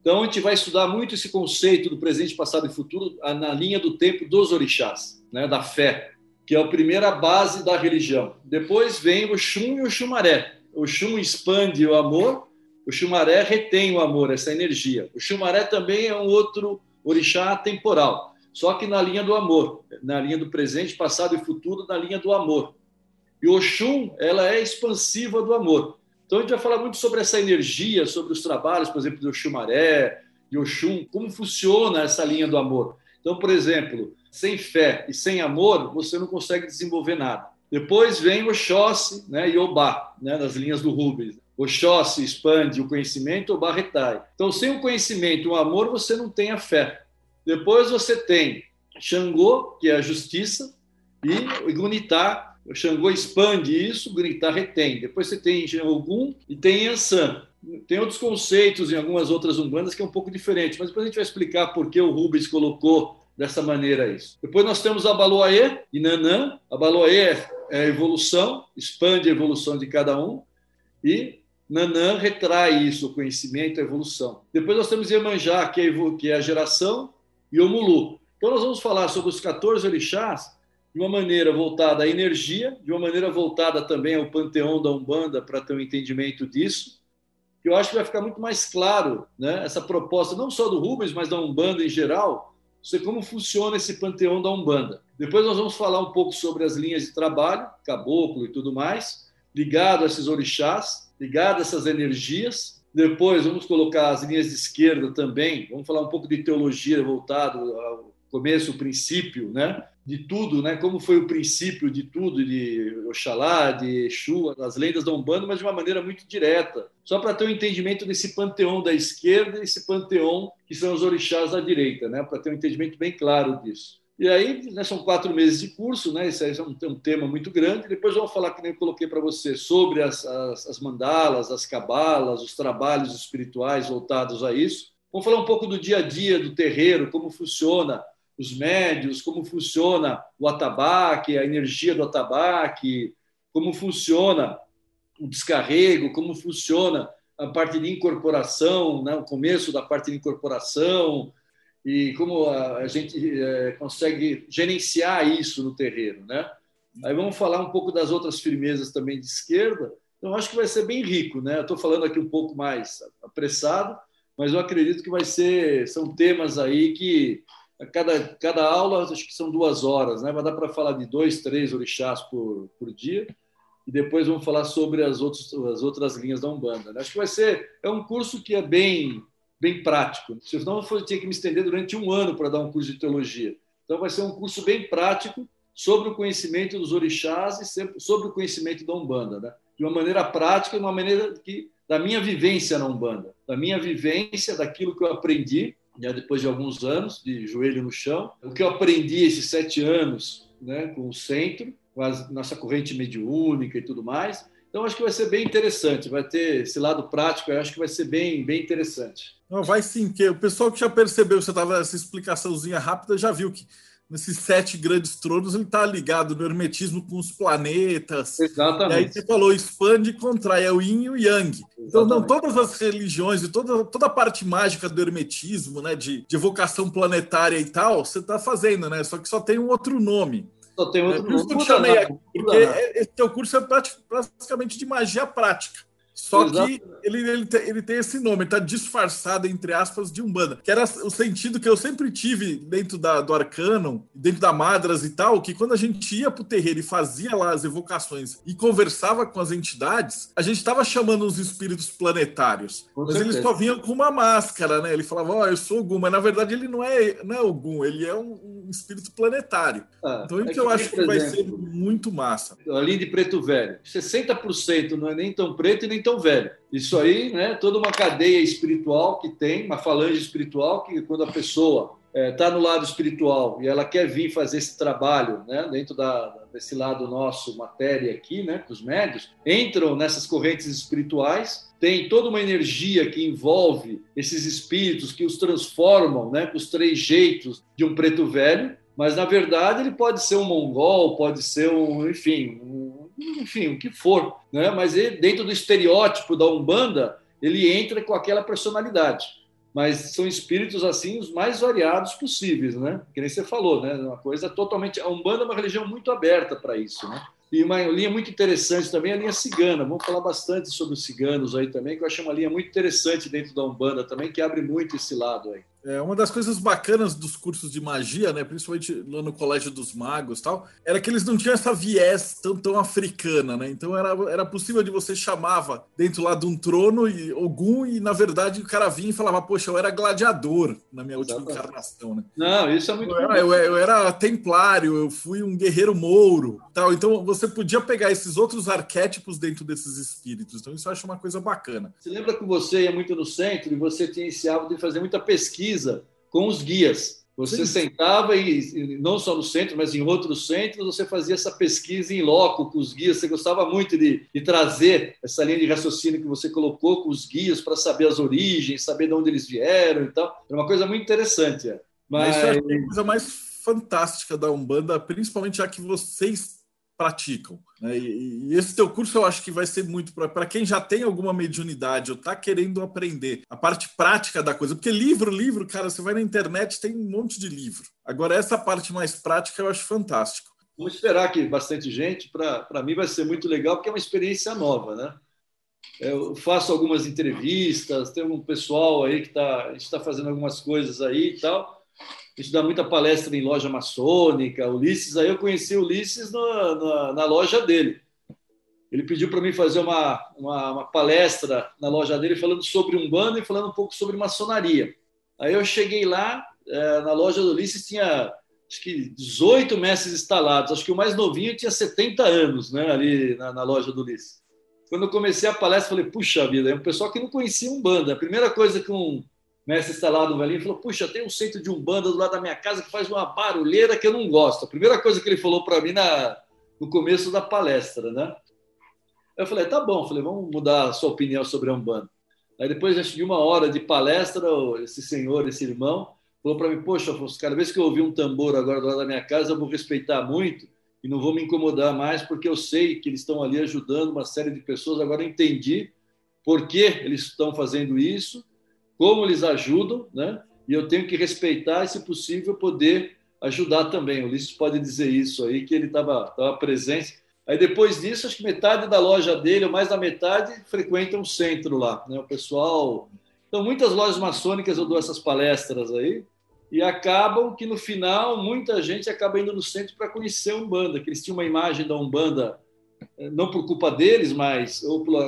Então, a gente vai estudar muito esse conceito do presente, passado e futuro na linha do tempo dos orixás, né, da fé, que é a primeira base da religião. Depois vem o Xum e o Xumaré. O Xum expande o amor, o Xumaré retém o amor, essa energia. O Xumaré também é um outro orixá temporal, só que na linha do amor, na linha do presente, passado e futuro, na linha do amor. E o Xum, ela é expansiva do amor. Então a gente vai falar muito sobre essa energia, sobre os trabalhos, por exemplo, do Xumaré, de Oxum, como funciona essa linha do amor. Então, por exemplo, sem fé e sem amor, você não consegue desenvolver nada. Depois vem Oxóssi né, e Obá, né, nas linhas do Rubens. Oxóssi expande o conhecimento, Obá retrai. Então, sem o conhecimento e o amor, você não tem a fé. Depois você tem Xangô, que é a justiça, e Gunitá, O Xangô expande isso, Gritar retém. Depois você tem Ogum e tem Yansan. Tem outros conceitos em algumas outras umbandas que é um pouco diferente, mas depois a gente vai explicar por que o Rubens colocou dessa maneira isso. Depois nós temos a Baloaê e Nanã. A Baloaê é a evolução, expande a evolução de cada um. E Nanã retrai isso, o conhecimento, a evolução. Depois nós temos Iemanjá, que é, que é a geração, e Omulu. Então nós vamos falar sobre os 14 orixás de uma maneira voltada à energia, de uma maneira voltada também ao panteão da Umbanda, para ter um entendimento disso. Que eu acho que vai ficar muito mais claro né, essa proposta, não só do Rubens, mas da Umbanda em geral, sobre como funciona esse panteão da Umbanda. Depois nós vamos falar um pouco sobre as linhas de trabalho, caboclo e tudo mais, ligado a esses orixás, ligado a essas energias. Depois vamos colocar as linhas de esquerda também, vamos falar um pouco de teologia voltado ao começo, o princípio, né? De tudo, né? Como foi o princípio de tudo, de Oxalá, de Exu, das lendas da Umbanda, mas de uma maneira muito direta, só para ter um entendimento desse panteão da esquerda e esse panteão que são os orixás da direita, né? Para ter um entendimento bem claro disso. E aí, né, são quatro meses de curso, né? Isso aí é um, um tema muito grande. Depois vou falar, que nem eu coloquei para você, sobre as, as, as mandalas, as cabalas, os trabalhos espirituais voltados a isso. Vamos falar um pouco do dia a dia do terreiro, como funciona os médios, como funciona o atabaque, a energia do atabaque, como funciona o descarrego, como funciona a parte de incorporação, né, o começo da parte de incorporação e como a, gente é, consegue gerenciar isso no terreno, né? Aí vamos falar um pouco das outras firmezas também de esquerda. Então acho que vai ser bem rico, né? Estou falando aqui um pouco mais apressado, mas eu acredito que vai ser são temas aí que cada, cada aula, acho que são duas horas, né? vai dar para falar de dois, três orixás por, por dia, e depois vamos falar sobre as, outros, as outras linhas da Umbanda. Né? Acho que vai ser, é um curso que é bem, bem prático, senão eu tinha que me estender durante um ano para dar um curso de teologia. Então vai ser um curso bem prático sobre o conhecimento dos orixás e sobre o conhecimento da Umbanda, né? de uma maneira prática, de uma maneira que da minha vivência na Umbanda, da minha vivência, daquilo que eu aprendi né, depois de alguns anos de joelho no chão. O que eu aprendi esses sete anos né, com o centro, com a nossa corrente mediúnica e tudo mais. Então, acho que vai ser bem interessante, vai ter esse lado prático, eu acho que vai ser bem, bem interessante. Não, vai sim, que o pessoal que já percebeu, você estava essa explicaçãozinha rápida, já viu que nesses sete grandes tronos, ele está ligado no hermetismo com os planetas. Exatamente. E aí você falou, expande e contrai, é o yin e o yang. Exatamente. Então, não, todas as religiões e toda, toda a parte mágica do hermetismo, né, de, de evocação planetária e tal, você está fazendo, né? Só que só tem um outro nome. Só tem outro é, nome. Por isso que eu chamei aqui, porque esse teu curso é praticamente de magia prática. Só que ele, ele, tem, ele tem esse nome, está disfarçado, entre aspas, de Umbanda. Que era o sentido que eu sempre tive dentro da, do Arcano, dentro da Madras e tal, que quando a gente ia pro terreiro e fazia lá as evocações e conversava com as entidades, a gente estava chamando os espíritos planetários. Com mas certeza. eles só vinham com uma máscara, né? Ele falava, ó, oh, eu sou Ogum, mas na verdade ele não é, não é Ogum, ele é um, um espírito planetário. Ah, então é isso eu acho que vai ser muito massa. Ali de preto velho, 60% não é nem tão preto e nem tão tão velho. Isso aí, né, toda uma cadeia espiritual que tem, uma falange espiritual, que quando a pessoa está é, tá no lado espiritual e ela quer vir fazer esse trabalho né, dentro da, desse lado nosso, matéria aqui, né, os médios, entram nessas correntes espirituais, tem toda uma energia que envolve esses espíritos que os transformam né, com os três jeitos de um preto velho, mas na verdade ele pode ser um mongol, pode ser um, enfim, um enfim, o que for, né? Mas ele, dentro do estereótipo da Umbanda, ele entra com aquela personalidade. Mas são espíritos assim os mais variados possíveis, né? Que nem você falou, né? Uma coisa totalmente a Umbanda é uma religião muito aberta para isso, né? E uma linha muito interessante também é a linha cigana. Vamos falar bastante sobre os ciganos aí também, que eu acho uma linha muito interessante dentro da Umbanda também, que abre muito esse lado aí. É, uma das coisas bacanas dos cursos de magia, né, principalmente lá no Colégio dos Magos tal, era que eles não tinham essa viés tão, tão africana, né? Então era, era possível de você chamava dentro lá de um trono e algum e na verdade o cara vinha e falava, poxa, eu era gladiador na minha última Exatamente. encarnação, né? Não, isso é muito eu era, eu, eu, era templário, eu fui um guerreiro mouro, tal. Então você podia pegar esses outros arquétipos dentro desses espíritos. Então isso eu acho uma coisa bacana. Você lembra que você ia muito no centro e você tinha esse hábito de fazer muita pesquisa pesquisa com os guias. Você Sim. sentava e não só no centro, mas em outros centros, você fazia essa pesquisa em loco com os guias. Você gostava muito de, de trazer essa linha de raciocínio que você colocou com os guias para saber as origens, saber de onde eles vieram e tal. Era uma coisa muito interessante. É. Mas, mas é a coisa mais fantástica da Umbanda, principalmente já que vocês praticam. Né? E, e, esse teu curso eu acho que vai ser muito para quem já tem alguma mediunidade ou está querendo aprender a parte prática da coisa. Porque livro, livro, cara, você vai na internet, tem um monte de livro. Agora, essa parte mais prática eu acho fantástico. Vamos esperar que bastante gente. Para mim vai ser muito legal, porque é uma experiência nova, né? Eu faço algumas entrevistas, tem um pessoal aí que está, está fazendo algumas coisas aí e tal gente dá muita palestra em loja maçônica, Ulisses. Aí eu conheci o Ulisses na, na, loja dele. Ele pediu para mim fazer uma, uma, uma, palestra na loja dele falando sobre Umbanda e falando um pouco sobre maçonaria. Aí eu cheguei lá, é, na loja do Ulisses tinha acho que 18 mestres instalados. Acho que o mais novinho tinha 70 anos né, ali na, na loja do Ulisses. Quando eu comecei a palestra, falei, puxa vida, é um pessoal que não conhecia Umbanda. A primeira coisa que um, mestre instalado no velhinho falou: Puxa, tem um centro de umbanda do lado da minha casa que faz uma barulheira que eu não gosto. A primeira coisa que ele falou para mim na, no começo da palestra, né? Eu falei: Tá bom, falei, vamos mudar a sua opinião sobre a umbanda. Aí depois de uma hora de palestra, esse senhor, esse irmão, falou para mim: Poxa, cada vez que eu ouvir um tambor agora do lado da minha casa, eu vou respeitar muito e não vou me incomodar mais, porque eu sei que eles estão ali ajudando uma série de pessoas. Agora eu entendi por que eles estão fazendo isso como eles ajudam, né? E eu tenho que respeitar se possível, poder ajudar também. O Ulisses pode dizer isso aí, que ele estava presente. Aí depois disso, acho que metade da loja dele, ou mais da metade, frequenta o centro lá, né? O pessoal. Então, muitas lojas maçônicas eu dou essas palestras aí, e acabam que no final muita gente acaba indo no centro para conhecer a Umbanda, que eles tinham uma imagem da Umbanda, eh, não por culpa deles, mas ou pela,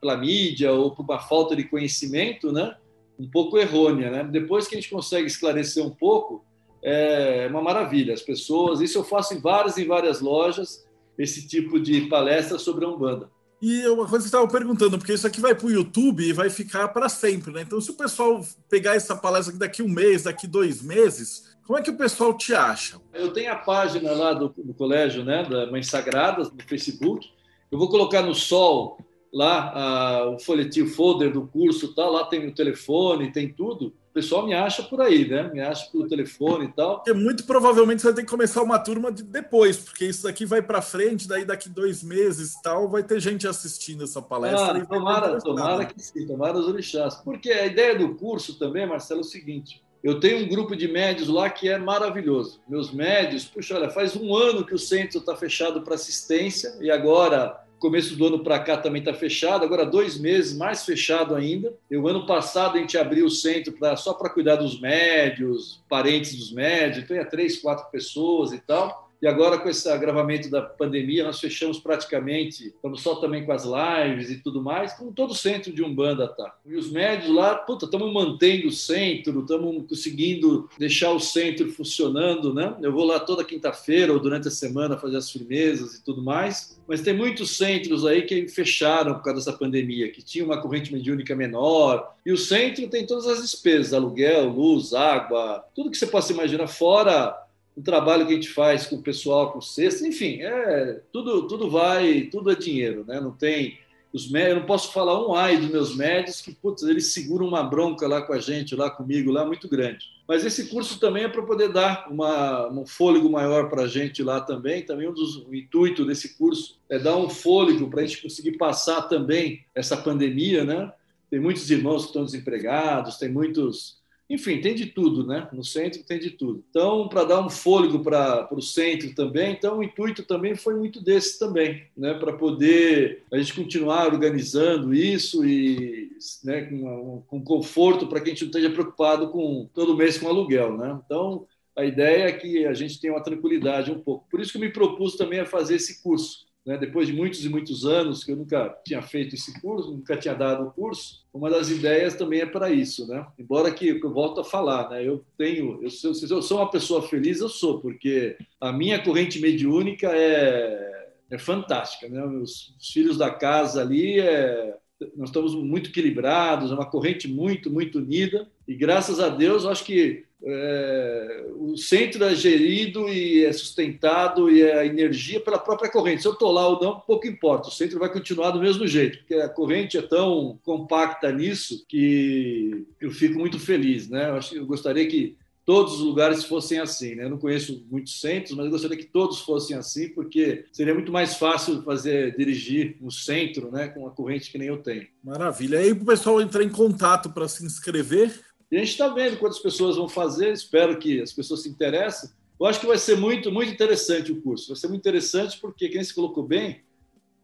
pela mídia, ou por uma falta de conhecimento, né? Um pouco errônea. Né? Depois que a gente consegue esclarecer um pouco, é uma maravilha. As pessoas, isso eu faço em várias e várias lojas, esse tipo de palestra sobre a Umbanda. E uma coisa que você estava perguntando, porque isso aqui vai para o YouTube e vai ficar para sempre, né? Então, se o pessoal pegar essa palestra daqui um mês, daqui dois meses, como é que o pessoal te acha? Eu tenho a página lá do, do colégio, né, da Mães Sagradas, no Facebook. Eu vou colocar no Sol lá a, o folhetinho folder do curso tal, lá tem o telefone, tem tudo. O pessoal me acha por aí, né? Me acha pelo telefone e tal. Porque muito provavelmente você vai ter que começar uma turma de depois, porque isso daqui vai para frente, daí daqui dois meses e tal, vai ter gente assistindo essa palestra. Ah, tomara, tomara que sim, tomara os orixás. Porque a ideia do curso também, Marcelo, é o seguinte: eu tenho um grupo de médios lá que é maravilhoso. Meus médios, puxa, olha, faz um ano que o centro está fechado para assistência e agora começo do ano para cá também está fechado, agora dois meses mais fechado ainda. O ano passado a gente abriu o centro pra, só para cuidar dos médios, parentes dos médios, então ia três, quatro pessoas e tal. E agora, com esse agravamento da pandemia, nós fechamos praticamente, estamos só também com as lives e tudo mais, como todo centro de Umbanda tá. E os médios lá, puta, estamos mantendo o centro, estamos conseguindo deixar o centro funcionando, né? Eu vou lá toda quinta-feira ou durante a semana fazer as firmezas e tudo mais. Mas tem muitos centros aí que fecharam por causa dessa pandemia, que tinha uma corrente mediúnica menor. E o centro tem todas as despesas, aluguel, luz, água, tudo que você possa imaginar, fora o trabalho que a gente faz com o pessoal, com o cesto, enfim, é, tudo, tudo vai, tudo é dinheiro, né? Não tem os médios, eu não posso falar um ai dos meus médios que putz, eles seguram uma bronca lá com a gente, lá comigo, lá muito grande. Mas esse curso também é para poder dar uma, um fôlego maior para a gente lá também. Também um dos o intuito desse curso é dar um fôlego para a gente conseguir passar também essa pandemia, né? Tem muitos irmãos que estão desempregados, tem muitos enfim, tem de tudo, né? No centro tem de tudo. Então, para dar um fôlego para o centro também, então o intuito também foi muito desse também, né? Para poder a gente continuar organizando isso e né, com, com conforto para que a gente não esteja preocupado com todo mês com aluguel, né? Então, a ideia é que a gente tenha uma tranquilidade um pouco. Por isso que eu me propus também a fazer esse curso, né, depois de muitos e muitos anos que eu nunca tinha feito esse curso, nunca tinha dado o curso, uma das ideias também é para isso, né? Embora que eu volto a falar, né? Eu tenho, eu sou, eu sou uma pessoa feliz, eu sou, porque a minha corrente mediúnica é, é fantástica, né? Os, os filhos da casa ali é, nós estamos muito equilibrados, é uma corrente muito, muito unida. E graças a Deus, eu acho que é, o centro é gerido e é sustentado e é a energia pela própria corrente. Se eu estou lá ou não, pouco importa. O centro vai continuar do mesmo jeito, porque a corrente é tão compacta nisso que eu fico muito feliz. Né? Eu, acho, eu gostaria que todos os lugares fossem assim. Né? Eu não conheço muitos centros, mas eu gostaria que todos fossem assim, porque seria muito mais fácil fazer dirigir um centro né, com uma corrente que nem eu tenho. Maravilha. E aí, para o pessoal entrar em contato para se inscrever? E a gente está vendo quantas pessoas vão fazer, espero que as pessoas se interessem. Eu acho que vai ser muito, muito interessante o curso. Vai ser muito interessante porque, quem se colocou bem,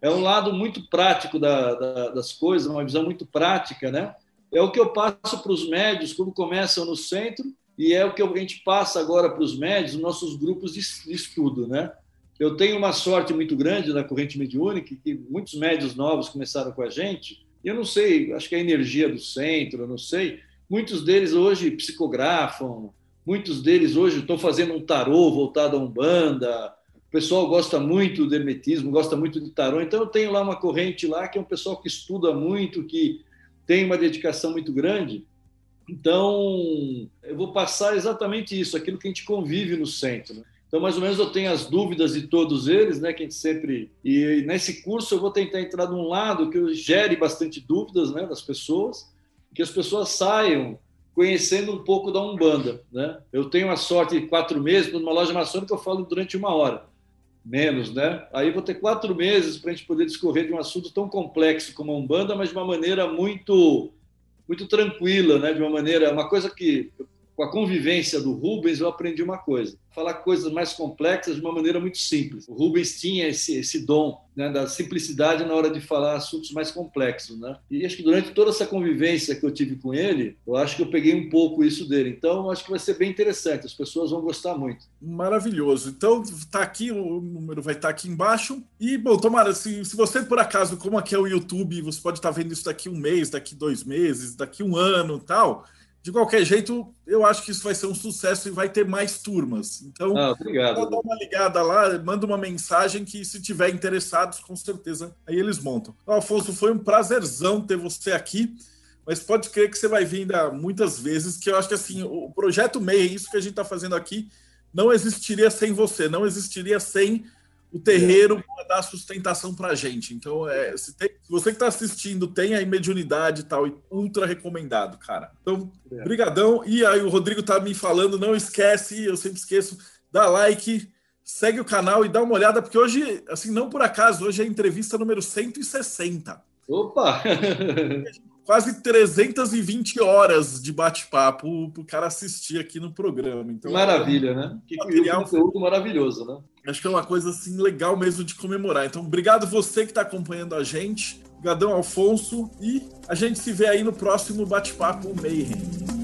é um lado muito prático da, da, das coisas, uma visão muito prática, né? É o que eu passo para os médios quando começam no centro e é o que a gente passa agora para os médios, nos nossos grupos de, de estudo, né? Eu tenho uma sorte muito grande na corrente mediúnica, que muitos médios novos começaram com a gente. Eu não sei, acho que é a energia do centro, eu não sei. Muitos deles hoje psicografam, muitos deles hoje estão fazendo um tarô voltado a Umbanda. O pessoal gosta muito do hermetismo, gosta muito de tarô. Então eu tenho lá uma corrente lá que é um pessoal que estuda muito, que tem uma dedicação muito grande. Então, eu vou passar exatamente isso, aquilo que a gente convive no centro. Né? Então, mais ou menos, eu tenho as dúvidas de todos eles, né, que a gente sempre... E nesse curso eu vou tentar entrar de um lado que eu gere bastante dúvidas né, das pessoas, que as pessoas saiam conhecendo um pouco da Umbanda. Né? Eu tenho a sorte de quatro meses, numa loja maçônica eu falo durante uma hora, menos, né? Aí vou ter quatro meses para a gente poder discorrer de um assunto tão complexo como a Umbanda, mas de uma maneira muito muito tranquila, né? De uma maneira, uma coisa que com a convivência do Rubens eu aprendi uma coisa: falar coisas mais complexas de uma maneira muito simples. O Rubens tinha esse, esse dom né, da simplicidade na hora de falar assuntos mais complexos, né? E acho que durante toda essa convivência que eu tive com ele, eu acho que eu peguei um pouco isso dele. Então, acho que vai ser bem interessante. As pessoas vão gostar muito. Maravilhoso. Então, tá aqui o número vai estar tá aqui embaixo. E bom, tomara se, se você por acaso, como aqui é o YouTube, você pode estar tá vendo isso daqui um mês, daqui dois meses, daqui um ano, tal de qualquer jeito, eu acho que isso vai ser um sucesso e vai ter mais turmas. Então, ah, obrigado. dá uma ligada lá, manda uma mensagem que, se tiver interessados, com certeza, aí eles montam. Então, Afonso, foi um prazerzão ter você aqui, mas pode crer que você vai vir ainda muitas vezes, que eu acho que assim, o projeto MEI, isso que a gente está fazendo aqui, não existiria sem você, não existiria sem o terreiro para dar sustentação para a gente. Então, é, se, tem, se você que está assistindo tem aí mediunidade e tal, ultra recomendado, cara. Então, é. brigadão. E aí o Rodrigo tá me falando, não esquece, eu sempre esqueço, dá like, segue o canal e dá uma olhada, porque hoje, assim, não por acaso, hoje é a entrevista número 160. Opa! quase 320 horas de bate-papo para o cara assistir aqui no programa. Então, Maravilha, né? Que material conteúdo maravilhoso, né? Acho que é uma coisa assim legal mesmo de comemorar. Então, obrigado você que está acompanhando a gente. Obrigadão, Alfonso. E a gente se vê aí no próximo bate-papo Mayhem.